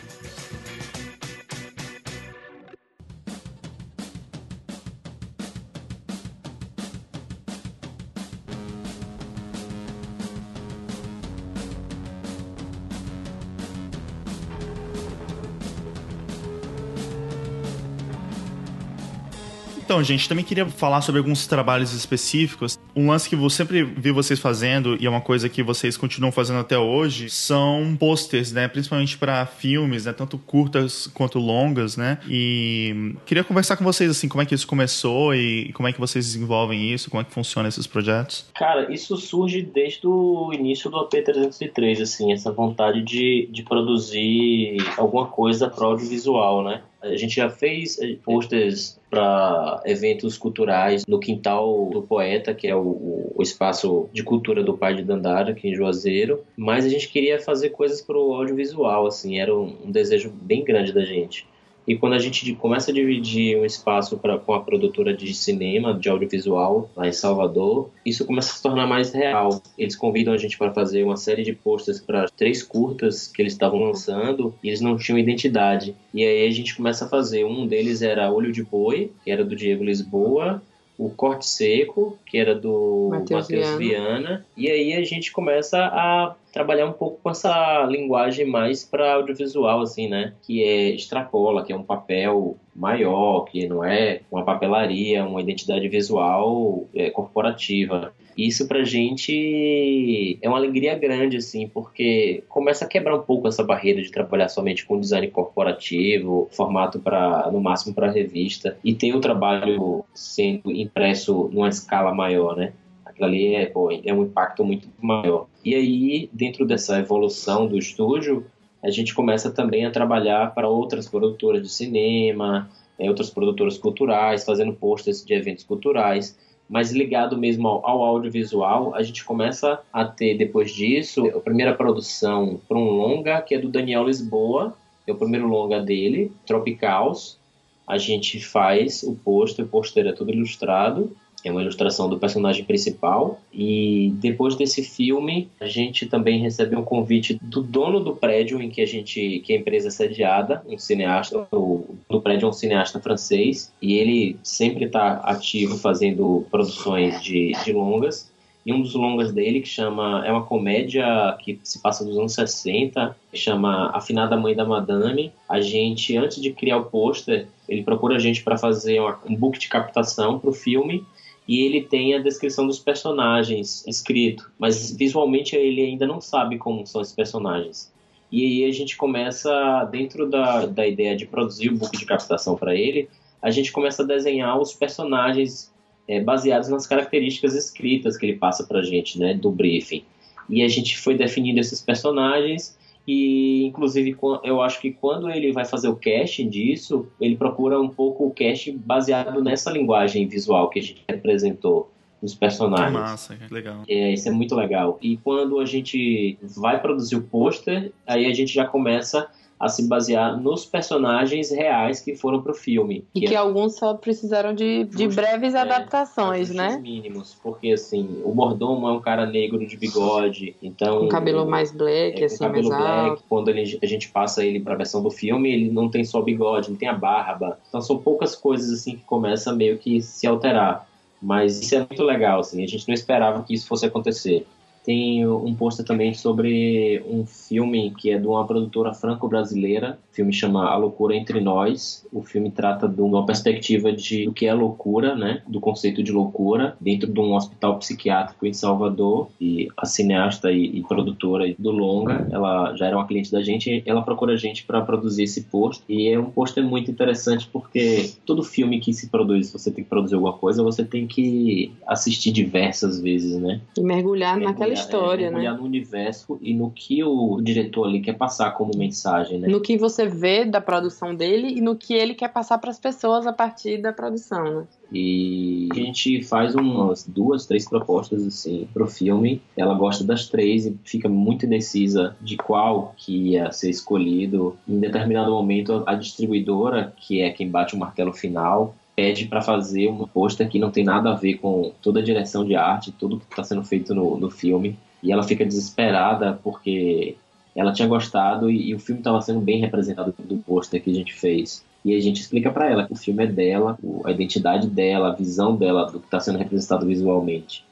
S1: Então, gente, também queria falar sobre alguns trabalhos específicos. Um lance que eu sempre vi vocês fazendo, e é uma coisa que vocês continuam fazendo até hoje, são posters, né? Principalmente para filmes, né? Tanto curtas quanto longas, né? E queria conversar com vocês, assim, como é que isso começou e como é que vocês desenvolvem isso, como é que funciona esses projetos.
S3: Cara, isso surge desde o início do AP303, assim, essa vontade de, de produzir alguma coisa para audiovisual, né? A gente já fez eh, posters para eventos culturais no quintal do poeta, que é o, o, espaço de cultura do pai de Dandara, aqui em Juazeiro. Mas a gente queria fazer coisas para o audiovisual, assim, era um, um desejo bem grande da gente. E quando a gente começa a dividir um espaço pra, com a produtora de cinema, de audiovisual, lá em Salvador, isso começa a se tornar mais real. Eles convidam a gente para fazer uma série de posters para três curtas que eles estavam lançando e eles não tinham identidade. E aí a gente começa a fazer. Um deles era Olho de Boi, que era do Diego Lisboa, o Corte Seco, que era do Matheus Viana. Viana. E aí a gente começa a trabalhar um pouco com essa linguagem mais para audiovisual, assim, né? Que é extrapola, que é um papel maior, que não é uma papelaria, uma identidade visual é, corporativa. Isso pra gente é uma alegria grande, assim, porque começa a quebrar um pouco essa barreira de trabalhar somente com design corporativo, formato para no máximo para revista, e ter o trabalho sendo impresso numa escala maior, né? Aquilo ali é, pô, é um impacto muito maior. E aí, dentro dessa evolução do estúdio, a gente começa também a trabalhar para outras produtoras de cinema, é, outras produtoras culturais, fazendo posters de eventos culturais mas ligado mesmo ao, ao, audiovisual, a gente começa a ter, depois disso, a primeira produção para um longa, que é do Daniel Lisboa, é o primeiro longa dele, Tropicals. A gente faz o pôster, o pôster é todo ilustrado, é uma ilustração do personagem principal. E depois desse filme, a gente também recebe um convite do dono do prédio em que a gente, que a empresa é sediada, um cineasta, o do prédio é um cineasta francês, e ele sempre está ativo fazendo produções de, de longas. E um dos longas dele, que chama. É uma comédia que se passa dos anos 60, que chama Afinada Mãe da Madame. A gente, antes de criar o pôster, ele procura a gente para fazer um book de captação para o filme e ele tem a descrição dos personagens escrito, mas visualmente ele ainda não sabe como são esses personagens. E aí a gente começa, dentro da, da ideia de produzir o book de captação para ele, a gente começa a desenhar os personagens é, baseados nas características escritas que ele passa para a gente, né, do briefing. E a gente foi definindo esses personagens e, inclusive, eu acho que quando ele vai fazer o casting disso, ele procura um pouco o casting baseado nessa linguagem visual que a gente representou nos personagens. Que
S1: massa, que legal.
S3: É, isso é muito legal. E quando a gente vai produzir o pôster, aí a gente já começa a se basear nos personagens reais que foram pro filme.
S2: E que, que é... alguns só precisaram de, de breves é, adaptações, né?
S3: mínimos, porque assim, o mordomo é um cara negro de bigode, então...
S2: Com cabelo mais black, é, assim, cabelo mais black. Alto.
S3: Quando ele, a gente passa ele pra versão do filme, ele não tem só bigode, não tem a barba. Então são poucas coisas assim que começam meio que se alterar. Mas isso é muito legal, assim, a gente não esperava que isso fosse acontecer. Tem um pôster também sobre um filme que é de uma produtora franco-brasileira. O filme chama A Loucura Entre Nós. O filme trata de uma perspectiva de o que é loucura, né? Do conceito de loucura dentro de um hospital psiquiátrico em Salvador. E a cineasta e, e produtora do longa, ela já era uma cliente da gente. Ela procura a gente para produzir esse pôster. E é um pôster muito interessante porque todo filme que se produz, você tem que produzir alguma coisa, você tem que assistir diversas vezes, né?
S2: E mergulhar, mergulhar naquela história, é,
S3: né? no universo e no que o diretor ali quer passar como mensagem, né?
S2: No que você vê da produção dele e no que ele quer passar para as pessoas a partir da produção, né?
S3: E a gente faz umas duas, três propostas assim pro filme. Ela gosta das três e fica muito indecisa de qual que ia ser escolhido. Em determinado momento, a distribuidora, que é quem bate o martelo final, pede para fazer um pôster que não tem nada a ver com toda a direção de arte, tudo que está sendo feito no, no filme. E ela fica desesperada porque ela tinha gostado e, e o filme estava sendo bem representado do pôster que a gente fez. E a gente explica para ela que o filme é dela, a identidade dela, a visão dela do que está sendo representado visualmente.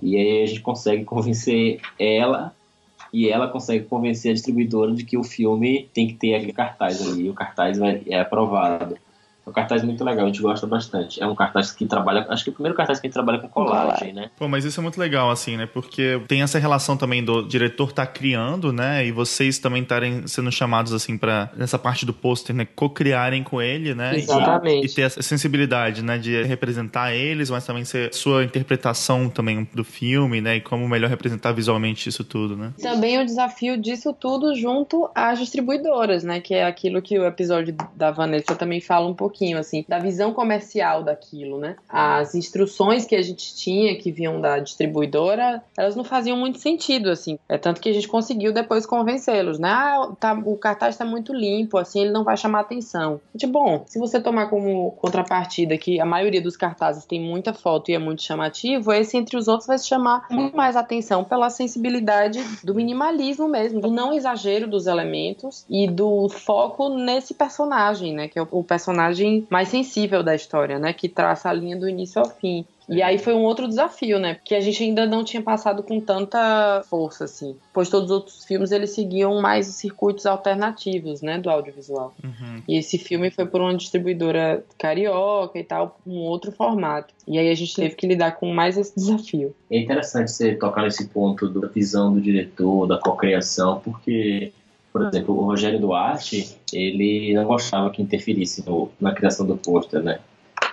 S3: E aí a gente consegue convencer ela e ela consegue convencer a distribuidora de que o filme tem que ter aquele cartaz ali, e o cartaz vai, é aprovado. É um cartaz muito legal, a gente gosta bastante. É um cartaz que trabalha. Acho que é o primeiro cartaz que a gente trabalha com colagem, né?
S1: Pô, mas isso é muito legal, assim, né? Porque tem essa relação também do diretor tá criando, né? E vocês também estarem sendo chamados, assim, para nessa parte do pôster, né? Co-criarem com ele, né?
S2: Exatamente.
S1: E, e ter essa sensibilidade, né? De representar eles, mas também ser sua interpretação também do filme, né? E como melhor representar visualmente isso tudo, né?
S2: Também o desafio disso tudo junto às distribuidoras, né? Que é aquilo que o episódio da Vanessa também fala um pouquinho pouquinho, assim, da visão comercial daquilo, né? As instruções que a gente tinha, que vinham da distribuidora, elas não faziam muito sentido, assim. É tanto que a gente conseguiu depois convencê-los, né? Ah, tá, o cartaz está muito limpo, assim, ele não vai chamar atenção. Gente, bom, se você tomar como contrapartida que a maioria dos cartazes tem muita foto e é muito chamativo, esse entre os outros vai se chamar muito mais atenção pela sensibilidade do minimalismo mesmo, do não exagero dos elementos e do foco nesse personagem, né? Que é o personagem personagem mais sensível da história, né? Que traça a linha do início ao fim. E aí foi um outro desafio, né? Porque a gente ainda não tinha passado com tanta força, assim. Pois todos os outros filmes, eles seguiam mais circuitos alternativos, né? Do audiovisual. Uhum. E esse filme foi por uma distribuidora carioca e tal, um outro formato. E aí a gente teve que lidar com mais esse desafio.
S3: É interessante você tocar nesse ponto da visão do diretor, da cocriação, porque por exemplo, o Rogério Duarte, ele não gostava que interferisse no, na criação do pôster, né?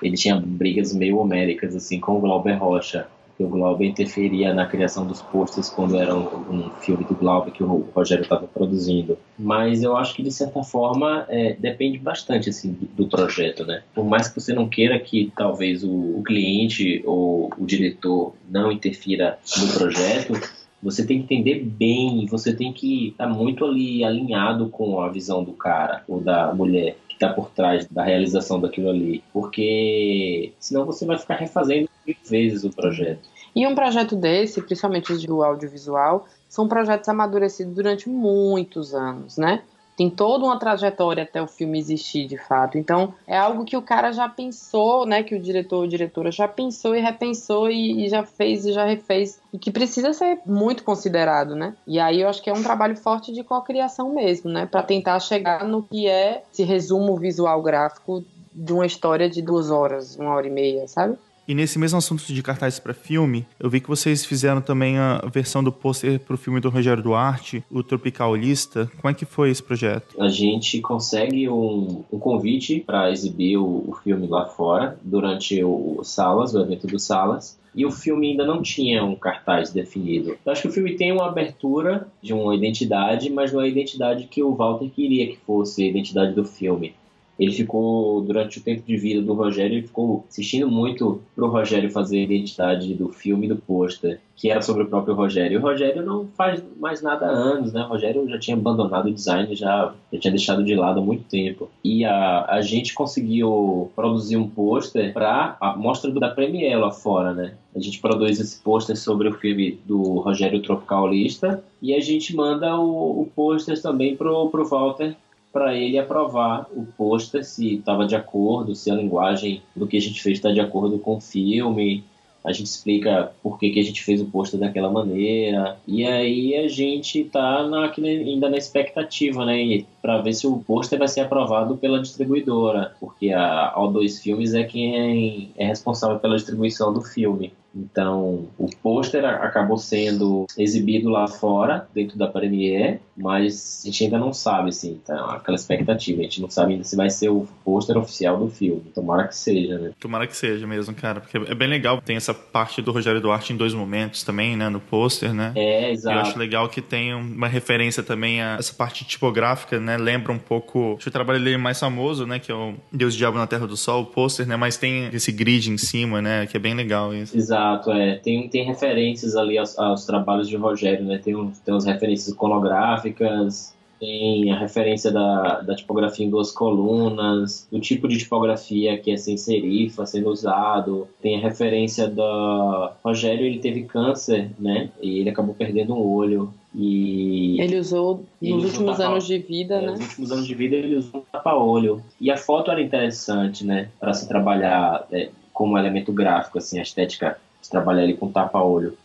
S3: Ele tinha brigas meio homéricas, assim, com o Glauber Rocha. que o Glauber interferia na criação dos posters quando era um, um filme do Glauber que o Rogério estava produzindo. Mas eu acho que, de certa forma, é, depende bastante assim, do, do, projeto, né? Por mais que você não queira que talvez o, o cliente ou o diretor não interfira no projeto, você tem que entender bem, você tem que estar tá muito ali alinhado com a visão do cara ou da mulher que está por trás da realização daquilo ali, porque senão você vai ficar refazendo mil vezes o projeto.
S2: E um projeto desse, principalmente do audiovisual, são projetos amadurecidos durante muitos anos, né? Tem toda uma trajetória até o filme existir de fato. Então, é algo que o cara já pensou, né? Que o diretor ou diretora já pensou e repensou e, e, já fez e já refez. E que precisa ser muito considerado, né? E aí eu acho que é um trabalho forte de cocriação mesmo, né? Para tentar chegar no que é esse resumo visual gráfico de uma história de duas horas, uma hora e meia, sabe?
S1: E nesse mesmo assunto de cartazes para filme, eu vi que vocês fizeram também a versão do pôster para o filme do Rogério Duarte, o Tropicalista. Como é que foi esse projeto?
S3: A gente consegue um, um convite para exibir o, o, filme lá fora durante o Salas, o evento do Salas. E o filme ainda não tinha um cartaz definido. Eu acho que o filme tem uma abertura de uma identidade, mas não é a identidade que o Walter queria que fosse a identidade do filme ele ficou, durante o tempo de vida do Rogério, ele ficou assistindo muito pro Rogério fazer a identidade do filme do pôster, que era sobre o próprio Rogério. E o Rogério não faz mais nada há anos, né? O Rogério já tinha abandonado o design, já, já tinha deixado de lado há muito tempo. E a, a gente conseguiu produzir um pôster para a mostra da Premiere lá fora, né? A gente produz esse pôster sobre o filme do Rogério Tropicalista e a gente manda o, o pôster também pro, pro Walter para ele aprovar o pôster se estava de acordo, se a linguagem do que a gente fez está de acordo com o filme. A gente explica por que, que a gente fez o pôster daquela maneira. E aí a gente está na, ainda na expectativa, né? Para ver se o pôster vai ser aprovado pela distribuidora. Porque a O2 Filmes é quem é, é responsável pela distribuição do filme. Então, o pôster acabou sendo exibido lá fora, dentro da Premiere, mas a gente ainda não sabe, assim, tá aquela expectativa. A gente não sabe ainda se vai ser o pôster oficial do filme. Tomara que seja, né?
S1: Tomara que seja mesmo, cara, porque é bem legal. Tem essa parte do Rogério Duarte em dois momentos também, né, no pôster, né?
S3: É, exato.
S1: Eu acho legal que tem uma referência também a essa parte tipográfica, né? Lembra um pouco o trabalho dele mais famoso, né, que é o Deus Diabo na Terra do Sol, o pôster, né? Mas tem esse grid em cima, né, que é bem legal isso.
S3: Exato. Exato, é. Tem, tem referências ali aos, aos trabalhos de Rogério, né? Tem, um, tem umas referências iconográficas, tem a referência da, da tipografia em duas colunas, do tipo de tipografia que é sem serifa sendo usado, tem a referência da Rogério, ele teve câncer, né? E ele acabou perdendo um olho. E
S2: ele usou nos ele últimos anos de vida, é, né?
S3: Nos últimos anos de vida ele usou um tapa-olho. E a foto era interessante, né? Para se trabalhar é, como elemento gráfico, assim, a estética de trabalhar ali com tapa-olho.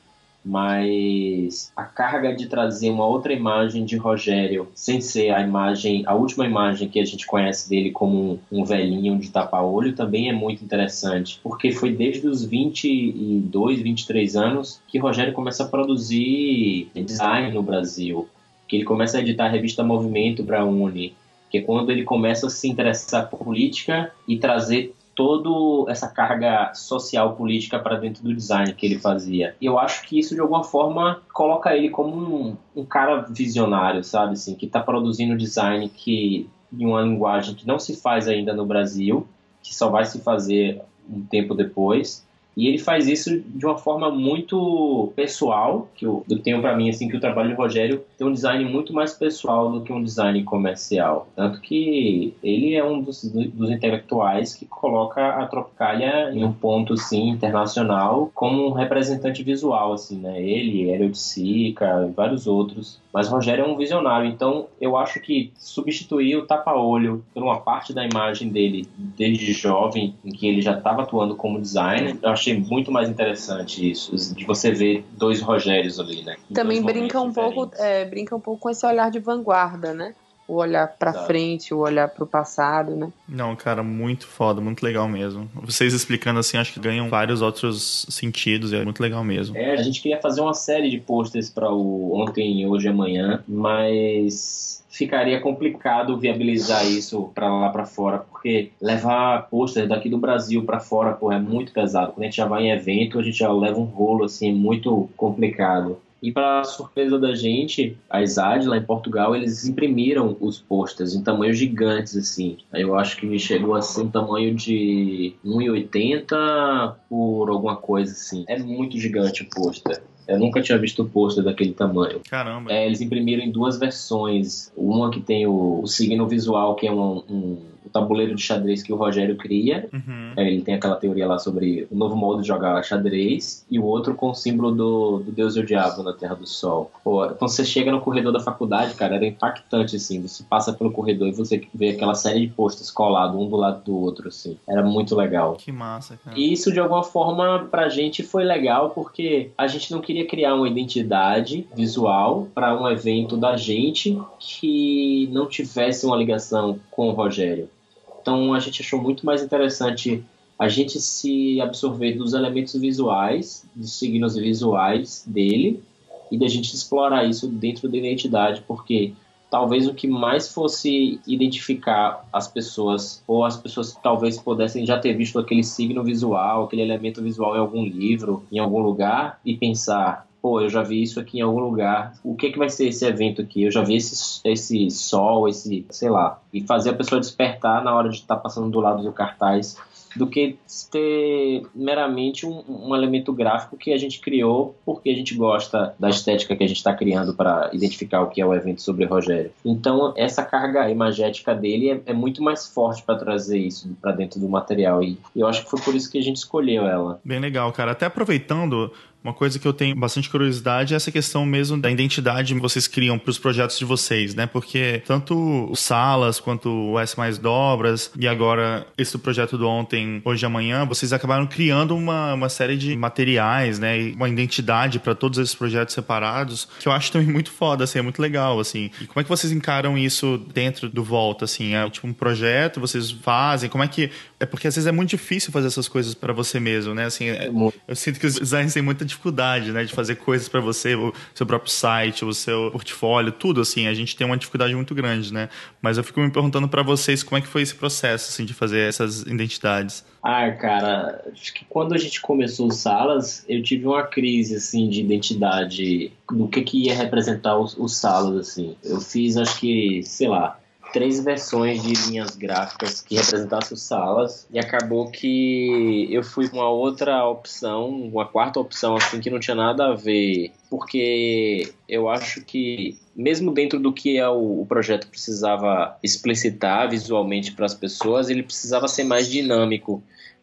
S3: Mas a carga de trazer uma outra imagem de Rogério, sem ser a imagem, a última imagem que a gente conhece dele como um velhinho de tapa-olho, também é muito interessante, porque foi desde os 22, 23 anos que Rogério começa a produzir design no Brasil, que ele começa a editar a revista Movimento para a Uni, que é quando ele começa a se interessar por política e trazer toda essa carga social política para dentro do design que ele fazia. E eu acho que isso de alguma forma coloca ele como um, um cara visionário, sabe assim, que está produzindo design que em uma linguagem que não se faz ainda no Brasil, que só vai se fazer um tempo depois e ele faz isso de uma forma muito pessoal, que eu, eu tenho para mim assim que o trabalho de Rogério tem um design muito mais pessoal do que um design comercial. Tanto que ele é um dos, dos intelectuais que coloca a Tropicália em um ponto assim internacional como um representante visual assim, né? Ele, Hélio de Sica e vários outros. Mas Rogério é um visionário, então eu acho que substituir o tapa-olho por uma parte da imagem dele desde jovem, em que ele já estava atuando como designer, eu achei muito mais interessante isso, de você ver dois Rogérios ali, né?
S2: Também brinca um pouco, é, brinca um pouco com esse olhar de vanguarda, né? O olhar para frente, o olhar para o passado, né?
S1: Não, cara, muito foda, muito legal mesmo. Vocês explicando assim, acho que ganham vários outros sentidos, é muito legal mesmo.
S3: É, a gente queria fazer uma série de posters para o ontem, hoje e amanhã, mas ficaria complicado viabilizar isso para lá para fora, porque levar pôster daqui do Brasil para fora, pô, é muito pesado. Quando a gente já vai em evento, a gente já leva um rolo assim, muito complicado. E para surpresa da gente, a ISAD lá em Portugal, eles imprimiram os posters em tamanhos gigantes assim. Eu acho que chegou a ser um tamanho de 1,80 por alguma coisa assim. É muito gigante o pôster. Eu nunca tinha visto o pôster daquele tamanho.
S1: Caramba.
S3: É, eles imprimiram em duas versões. Uma que tem o, o signo visual, que é um, um tabuleiro de xadrez que o Rogério cria. Uhum. É, ele tem aquela teoria lá sobre o novo modo de jogar xadrez. E o outro com o símbolo do, do Deus e o Diabo na Terra do Sol. Pô, quando você chega no corredor da faculdade, cara, era impactante, assim. Você passa pelo corredor e você vê aquela série de posters colados um do lado do outro, assim. Era muito legal.
S1: Que massa, cara.
S3: E isso, de alguma forma, pra gente foi legal porque a gente não queria criar uma identidade visual para um evento da gente que não tivesse uma ligação com o Rogério. Então a gente achou muito mais interessante a gente se absorver dos elementos visuais, dos signos visuais dele, e da gente explorar isso dentro da identidade, porque talvez o que mais fosse identificar as pessoas, ou as pessoas talvez pudessem já ter visto aquele signo visual, aquele elemento visual em algum livro, em algum lugar, e pensar, pô, eu já vi isso aqui em algum lugar. O que que vai ser esse evento aqui? Eu já vi esse, esse sol, esse, sei lá. E fazer a pessoa despertar na hora de estar tá passando do lado do cartaz do que ter meramente um, um, elemento gráfico que a gente criou porque a gente gosta da estética que a gente está criando para identificar o que é o evento sobre Rogério. Então, essa carga imagética dele é, é muito mais forte para trazer isso para dentro do material e eu acho que foi por isso que a gente escolheu ela.
S1: Bem legal, cara. Até aproveitando, uma coisa que eu tenho bastante curiosidade é essa questão mesmo da identidade que vocês criam para os projetos de vocês, né? Porque tanto o Salas quanto o S Mais Dobras e agora esse projeto do ontem, hoje e amanhã, vocês acabaram criando uma, uma série de materiais, né? E uma identidade para todos esses projetos separados, que eu acho também muito foda, assim, é muito legal, assim. E como é que vocês encaram isso dentro do Volta, assim? É tipo um projeto, vocês fazem? Como é que... É porque às vezes é muito difícil fazer essas coisas para você mesmo, né? Assim, é, eu sinto que os designers têm muita dificuldade, né, de fazer coisas para você, o seu próprio site, o seu portfólio, tudo assim. A gente tem uma dificuldade muito grande, né? Mas eu fico me perguntando para vocês como é que foi esse processo, assim, de fazer essas identidades.
S3: Ah, cara, acho que quando a gente começou o Salas, eu tive uma crise, assim, de identidade do que que ia representar o, o Salas, assim. Eu fiz, acho que, sei lá, três versões de linhas gráficas que representassem salas e acabou que eu fui com uma outra opção, uma quarta opção assim que não tinha nada a ver, porque eu acho que mesmo dentro do que é o, o projeto precisava explicitar visualmente para as pessoas, ele precisava ser mais dinâmico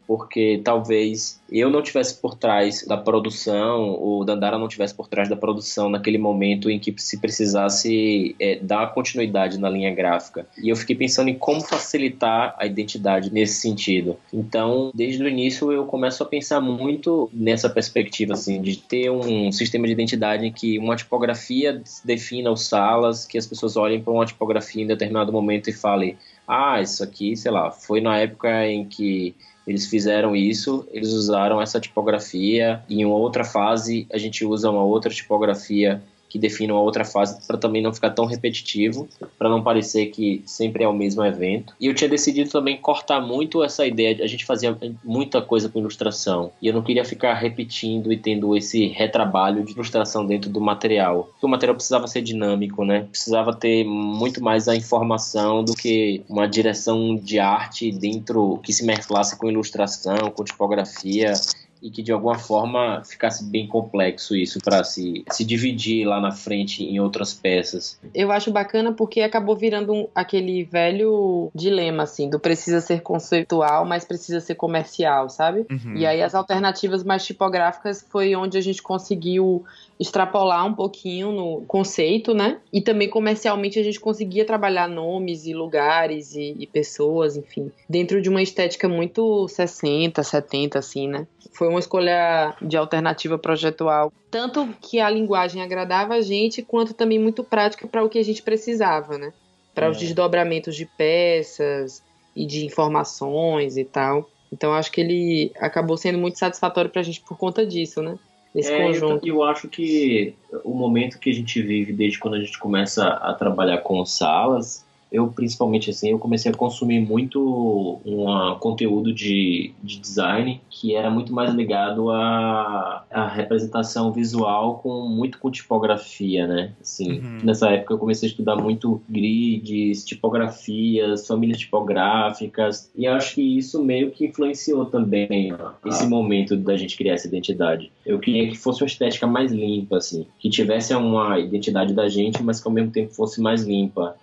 S3: porque talvez eu não tivesse por trás da produção, ou Dandara não tivesse por trás da produção naquele momento em que se precisasse é, dar continuidade na linha gráfica. E eu fiquei pensando em como facilitar a identidade nesse sentido. Então, desde o início eu começo a pensar muito nessa perspectiva assim de ter um sistema de identidade em que uma tipografia defina os salas, que as pessoas olhem para uma tipografia em determinado momento e falem: "Ah, isso aqui, sei lá, foi na época em que eles fizeram isso, eles usaram essa tipografia. Em outra fase, a gente usa uma outra tipografia que define uma outra fase para também não ficar tão repetitivo, para não parecer que sempre é o mesmo evento. E eu tinha decidido também cortar muito essa ideia, de, a gente fazia muita coisa com ilustração, e eu não queria ficar repetindo e tendo esse retrabalho de ilustração dentro do material. Porque o material precisava ser dinâmico, né? Precisava ter muito mais a informação do que uma direção de arte dentro que se mesclasse com ilustração, com tipografia e que de alguma forma ficasse bem complexo isso para se, se dividir lá na frente em outras peças.
S2: Eu acho bacana porque acabou virando um, aquele velho dilema assim, do precisa ser conceitual, mas precisa ser comercial, sabe? Uhum. E aí as alternativas mais tipográficas foi onde a gente conseguiu extrapolar um pouquinho no conceito, né? E também comercialmente a gente conseguia trabalhar nomes e lugares e, e, pessoas, enfim, dentro de uma estética muito 60, 70, assim, né? Foi uma escolha de alternativa projetual, tanto que a linguagem agradava a gente, quanto também muito prática para o que a gente precisava, né? para é. os desdobramentos de peças e de informações e tal. Então acho que ele acabou sendo muito satisfatório para a gente por conta disso, né?
S3: Esse é, conjunto. Eu, eu acho que o momento que a gente vive desde quando a gente começa a trabalhar com salas eu principalmente assim, eu comecei a consumir muito um conteúdo de, de design que era muito mais ligado à, à representação visual com muito com tipografia, né? Assim, uhum. nessa época eu comecei a estudar muito grids, tipografias, famílias tipográficas e acho que isso meio que influenciou também ó, esse ah. momento da gente criar essa identidade. Eu queria que fosse uma estética mais limpa, assim, que tivesse uma identidade da gente, mas que ao mesmo tempo fosse mais limpa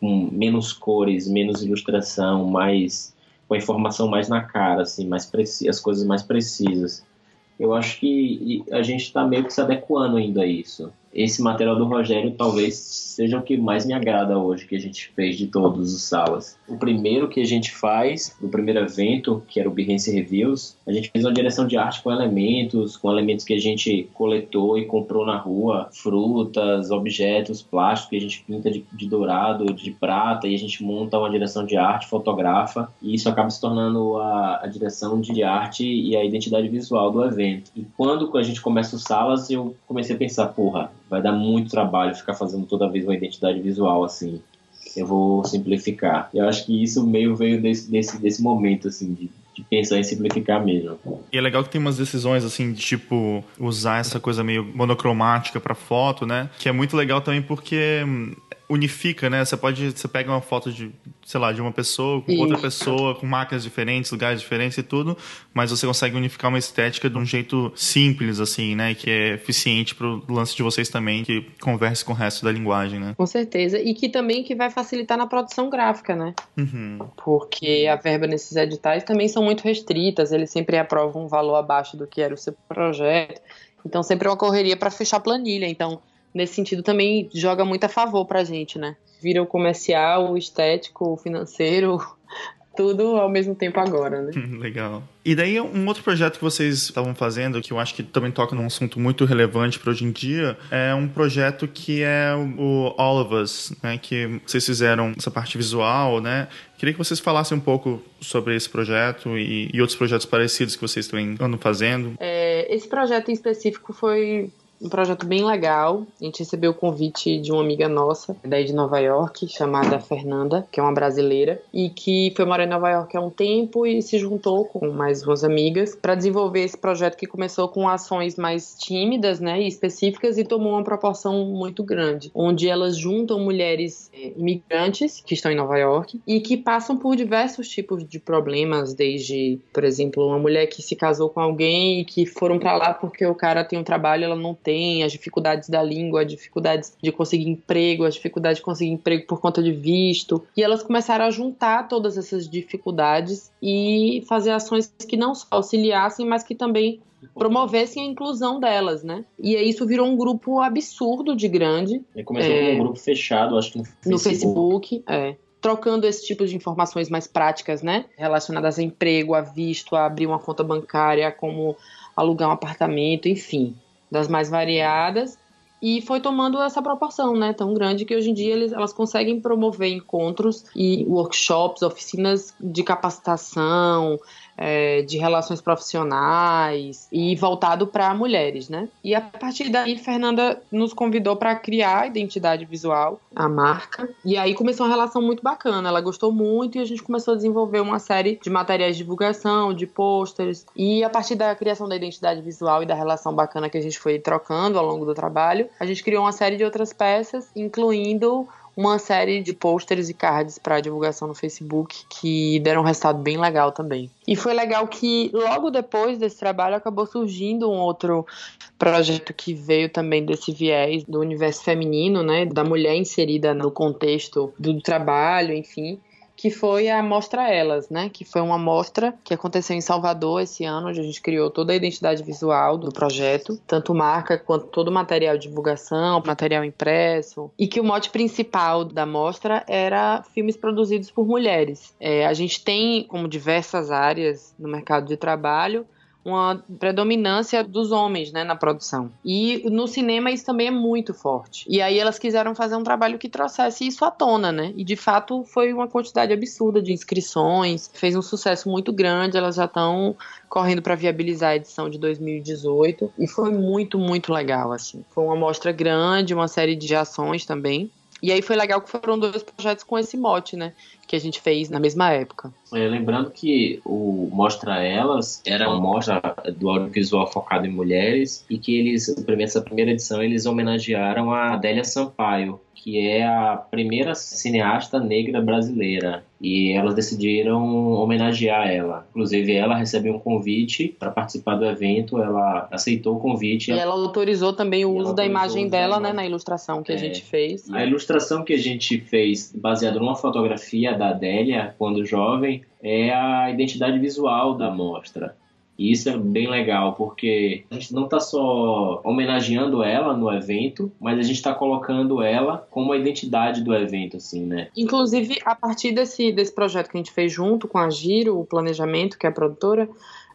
S3: com menos cores, menos ilustração, mais com a informação mais na cara, assim, mais as coisas mais precisas. Eu acho que a gente está meio que se adequando ainda a isso esse material do Rogério talvez seja o que mais me agrada hoje que a gente fez de todos os salas. O primeiro que a gente faz, do primeiro evento, que era o Behance Reviews, a gente fez uma direção de arte com elementos, com elementos que a gente coletou e comprou na rua, frutas, objetos, plásticos que a gente pinta de, de dourado, de prata, e a gente monta uma direção de arte, fotografa, e isso acaba se tornando a, a direção de arte e a identidade visual do evento. E quando a gente começa os salas, eu comecei a pensar, porra, vai dar muito trabalho ficar fazendo toda vez uma identidade visual assim. Eu vou simplificar. Eu acho que isso meio veio desse, desse, desse momento, assim, de, de pensar em simplificar mesmo.
S1: E é legal que tem umas decisões, assim, de tipo, usar essa coisa meio monocromática para foto, né? Que é muito legal também porque unifica, né? Você pode, você pega uma foto de, sei lá, de uma pessoa com Isso. outra pessoa, com máquinas diferentes, lugares diferentes e tudo, mas você consegue unificar uma estética de um jeito simples, assim, né? Que é eficiente pro lance de vocês também, que converse com o resto da linguagem, né?
S2: Com certeza. E que também que vai facilitar na produção gráfica, né? Uhum. Porque a verba nesses editais também são muito restritas, eles sempre aprovam um valor abaixo do que era o seu projeto. Então sempre é uma correria para fechar planilha. Então nesse sentido também joga muito a favor pra gente, né? Vira o comercial, o estético, o financeiro, tudo ao mesmo tempo agora, né?
S1: Legal. E daí um outro projeto que vocês estavam fazendo, que eu acho que também toca num assunto muito relevante para hoje em dia, é um projeto que é o All of Us, né? Que vocês fizeram essa parte visual, né? Queria que vocês falassem um pouco sobre esse projeto e, e outros projetos parecidos que vocês também andam fazendo.
S2: É, esse projeto em específico foi um projeto bem legal. A gente recebeu o convite de uma amiga nossa, daí de Nova York, chamada Fernanda, que é uma brasileira, e que foi morar em Nova York há um tempo e se juntou com mais duas amigas para desenvolver esse projeto que começou com ações mais tímidas, né, e específicas e tomou uma proporção muito grande, onde elas juntam mulheres é, imigrantes que estão em Nova York e que passam por diversos tipos de problemas, desde, por exemplo, uma mulher que se casou com alguém e que foram para lá porque o cara tem um trabalho, ela não tem tem, as dificuldades da língua, as dificuldades de conseguir emprego, as dificuldades de conseguir emprego por conta de visto. E elas começaram a juntar todas essas dificuldades e fazer ações que não só auxiliassem, mas que também promovessem a inclusão delas, né? E aí isso virou um grupo absurdo de grande.
S3: E começou é, com um grupo fechado, acho que no Facebook.
S2: No Facebook, é trocando esse tipo de informações mais práticas, né? Relacionadas a emprego, a visto, a abrir uma conta bancária, como alugar um apartamento, enfim das mais variadas, e foi tomando essa proporção, né, tão grande que hoje em dia eles, elas conseguem promover encontros e workshops, oficinas de capacitação, é, de relações profissionais e voltado para mulheres, né? E a partir daí, Fernanda nos convidou para criar a identidade visual, a marca, e aí começou uma relação muito bacana. Ela gostou muito e a gente começou a desenvolver uma série de materiais de divulgação, de pôsteres, e a partir da criação da identidade visual e da relação bacana que a gente foi trocando ao longo do trabalho, a gente criou uma série de outras peças, incluindo uma série de pôsteres e cards para divulgação no Facebook que deram um resultado bem legal também. E foi legal que logo depois desse trabalho acabou surgindo um outro projeto que veio também desse viés do universo feminino, né, da mulher inserida no contexto do trabalho, enfim, que foi a Mostra Elas, né? Que foi uma mostra que aconteceu em Salvador esse ano, onde a gente criou toda a identidade visual do projeto, tanto marca quanto todo o material de divulgação, material impresso, e que o mote principal da mostra era filmes produzidos por mulheres. É, a gente tem como diversas áreas no mercado de trabalho uma predominância dos homens, né, na produção. E no cinema isso também é muito forte. E aí elas quiseram fazer um trabalho que trouxesse isso à tona, né? E de fato foi uma quantidade absurda de inscrições, fez um sucesso muito grande, elas já estão correndo para viabilizar a edição de 2018 e foi muito, muito legal assim. Foi uma mostra grande, uma série de ações também. E aí foi legal que foram dois projetos com esse mote, né? Que a gente fez na mesma época.
S3: É, lembrando que o Mostra Elas era uma mostra do audiovisual focado em mulheres e que eles, nessa primeira edição, eles homenagearam a Adélia Sampaio, que é a primeira cineasta negra brasileira. E elas decidiram homenagear ela. Inclusive, ela recebeu um convite para participar do evento, ela aceitou o convite.
S2: E ela autorizou também o uso da imagem dela, né, na ilustração que é. a gente fez.
S3: A ilustração que a gente fez, baseada numa fotografia da Adélia, quando jovem, é a identidade visual da mostra. E isso é bem legal, porque a gente não está só homenageando ela no evento, mas a gente está colocando ela como a identidade do evento, assim, né?
S2: Inclusive, a partir desse, desse projeto que a gente fez junto com a Giro, o Planejamento, que é a produtora,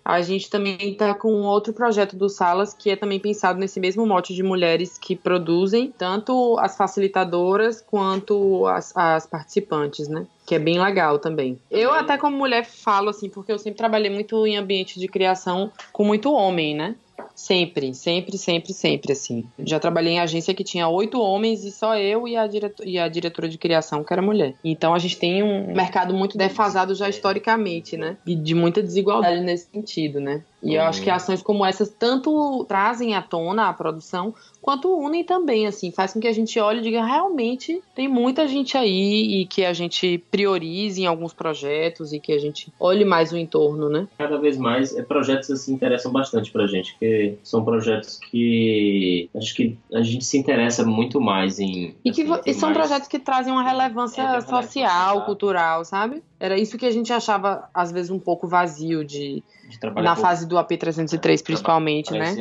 S2: a gente também está com outro projeto do Salas que é também pensado nesse mesmo mote de mulheres que produzem, tanto as facilitadoras quanto as, as participantes, né? Que é bem legal também. Eu, até como mulher, falo assim, porque eu sempre trabalhei muito em ambiente de criação com muito homem, né? Sempre, sempre, sempre, sempre, assim. Já trabalhei em agência que tinha oito homens e só eu e a, diretor, e a diretora de criação que era mulher. Então a gente tem um mercado muito defasado já historicamente, né? E de muita desigualdade nesse sentido, né? E eu acho que uhum. ações como essas tanto trazem à tona a produção, quanto unem também, assim, faz com que a gente olhe e diga, realmente tem muita gente aí e que a gente priorize em alguns projetos e que a gente olhe mais o entorno, né?
S3: Cada vez mais, é, projetos assim interessam bastante pra gente, porque são projetos que acho que a gente se interessa muito mais em...
S2: E que assim, e são mais... projetos que trazem uma relevância é, social, cultural, sabe? Era isso que a gente achava, às vezes, um pouco vazio de na fase do AP303 principalmente, né?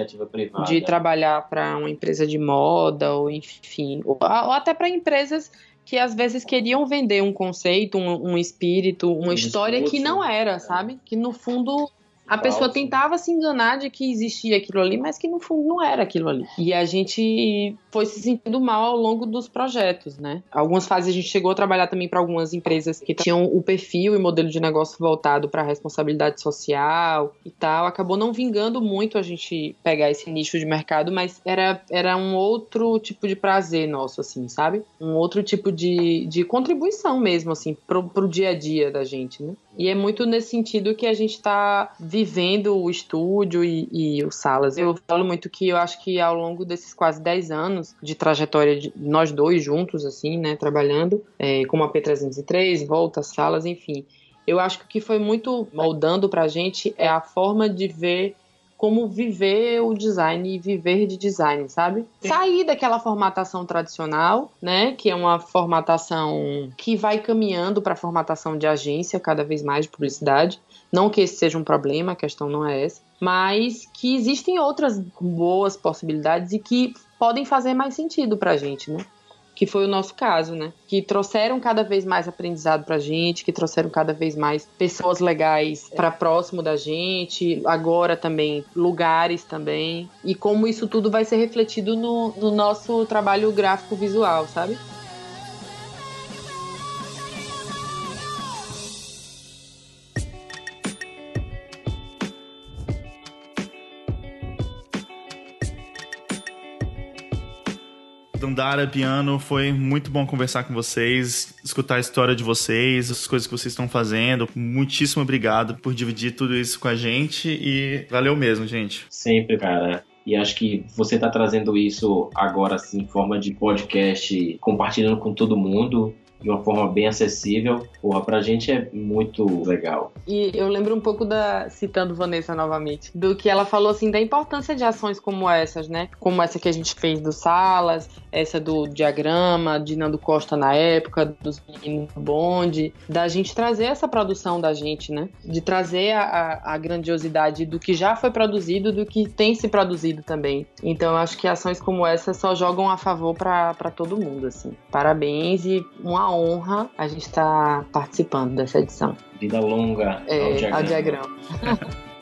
S2: De trabalhar para uma empresa de moda ou enfim, ou, ou até para empresas que às vezes queriam vender um conceito, um, um espírito, uma um história que não era, é. sabe? Que no fundo a pessoa tentava se enganar de que existia aquilo ali, mas que no fundo não era aquilo ali. E a gente foi se sentindo mal ao longo dos projetos, né? Algumas fases a gente chegou a trabalhar também para algumas empresas que tinham o perfil e modelo de negócio voltado para responsabilidade social e tal. Acabou não vingando muito a gente pegar esse nicho de mercado, mas era, era um outro tipo de prazer nosso, assim, sabe? Um outro tipo de, de contribuição mesmo, assim, pro, pro dia a dia da gente, né? E é muito nesse sentido que a gente está vivendo o estúdio e, e os salas. Eu falo muito que eu acho que ao longo desses quase 10 anos de trajetória de nós dois juntos, assim, né, trabalhando, é, como a P303, volta, salas, enfim. Eu acho que o que foi muito moldando pra gente é a forma de ver como viver o design e viver de design, sabe? Sim. Sair daquela formatação tradicional, né, que é uma formatação que vai caminhando para a formatação de agência cada vez mais de publicidade. Não que esse seja um problema, a questão não é essa, mas que existem outras boas possibilidades e que podem fazer mais sentido para a gente, né? que foi o nosso caso, né? Que trouxeram cada vez mais aprendizado pra gente, que trouxeram cada vez mais pessoas legais para próximo da gente, agora também lugares também, e como isso tudo vai ser refletido no, no nosso trabalho gráfico visual, sabe?
S1: Dandara Piano, foi muito bom conversar com vocês, escutar a história de vocês, as coisas que vocês estão fazendo. Muitíssimo obrigado por dividir tudo isso com a gente e valeu mesmo, gente.
S3: Sempre, cara. E acho que você está trazendo isso agora, assim, em forma de podcast, compartilhando com todo mundo de uma forma bem acessível, porra, pra gente é muito legal.
S2: E eu lembro um pouco da, citando Vanessa novamente, do que ela falou assim, da importância de ações como essas, né? Como essa que a gente fez do Salas, essa do diagrama, de Nando Costa na época, dos meninos do bonde, da gente trazer essa produção da gente, né? De trazer a, a grandiosidade do que já foi produzido, do que tem se produzido também. Então eu acho que ações como essa só jogam a favor para todo mundo, assim. Parabéns e uma honra a gente estar tá participando dessa edição.
S3: Vida longa
S2: é, ao diagrama. Ao diagrama.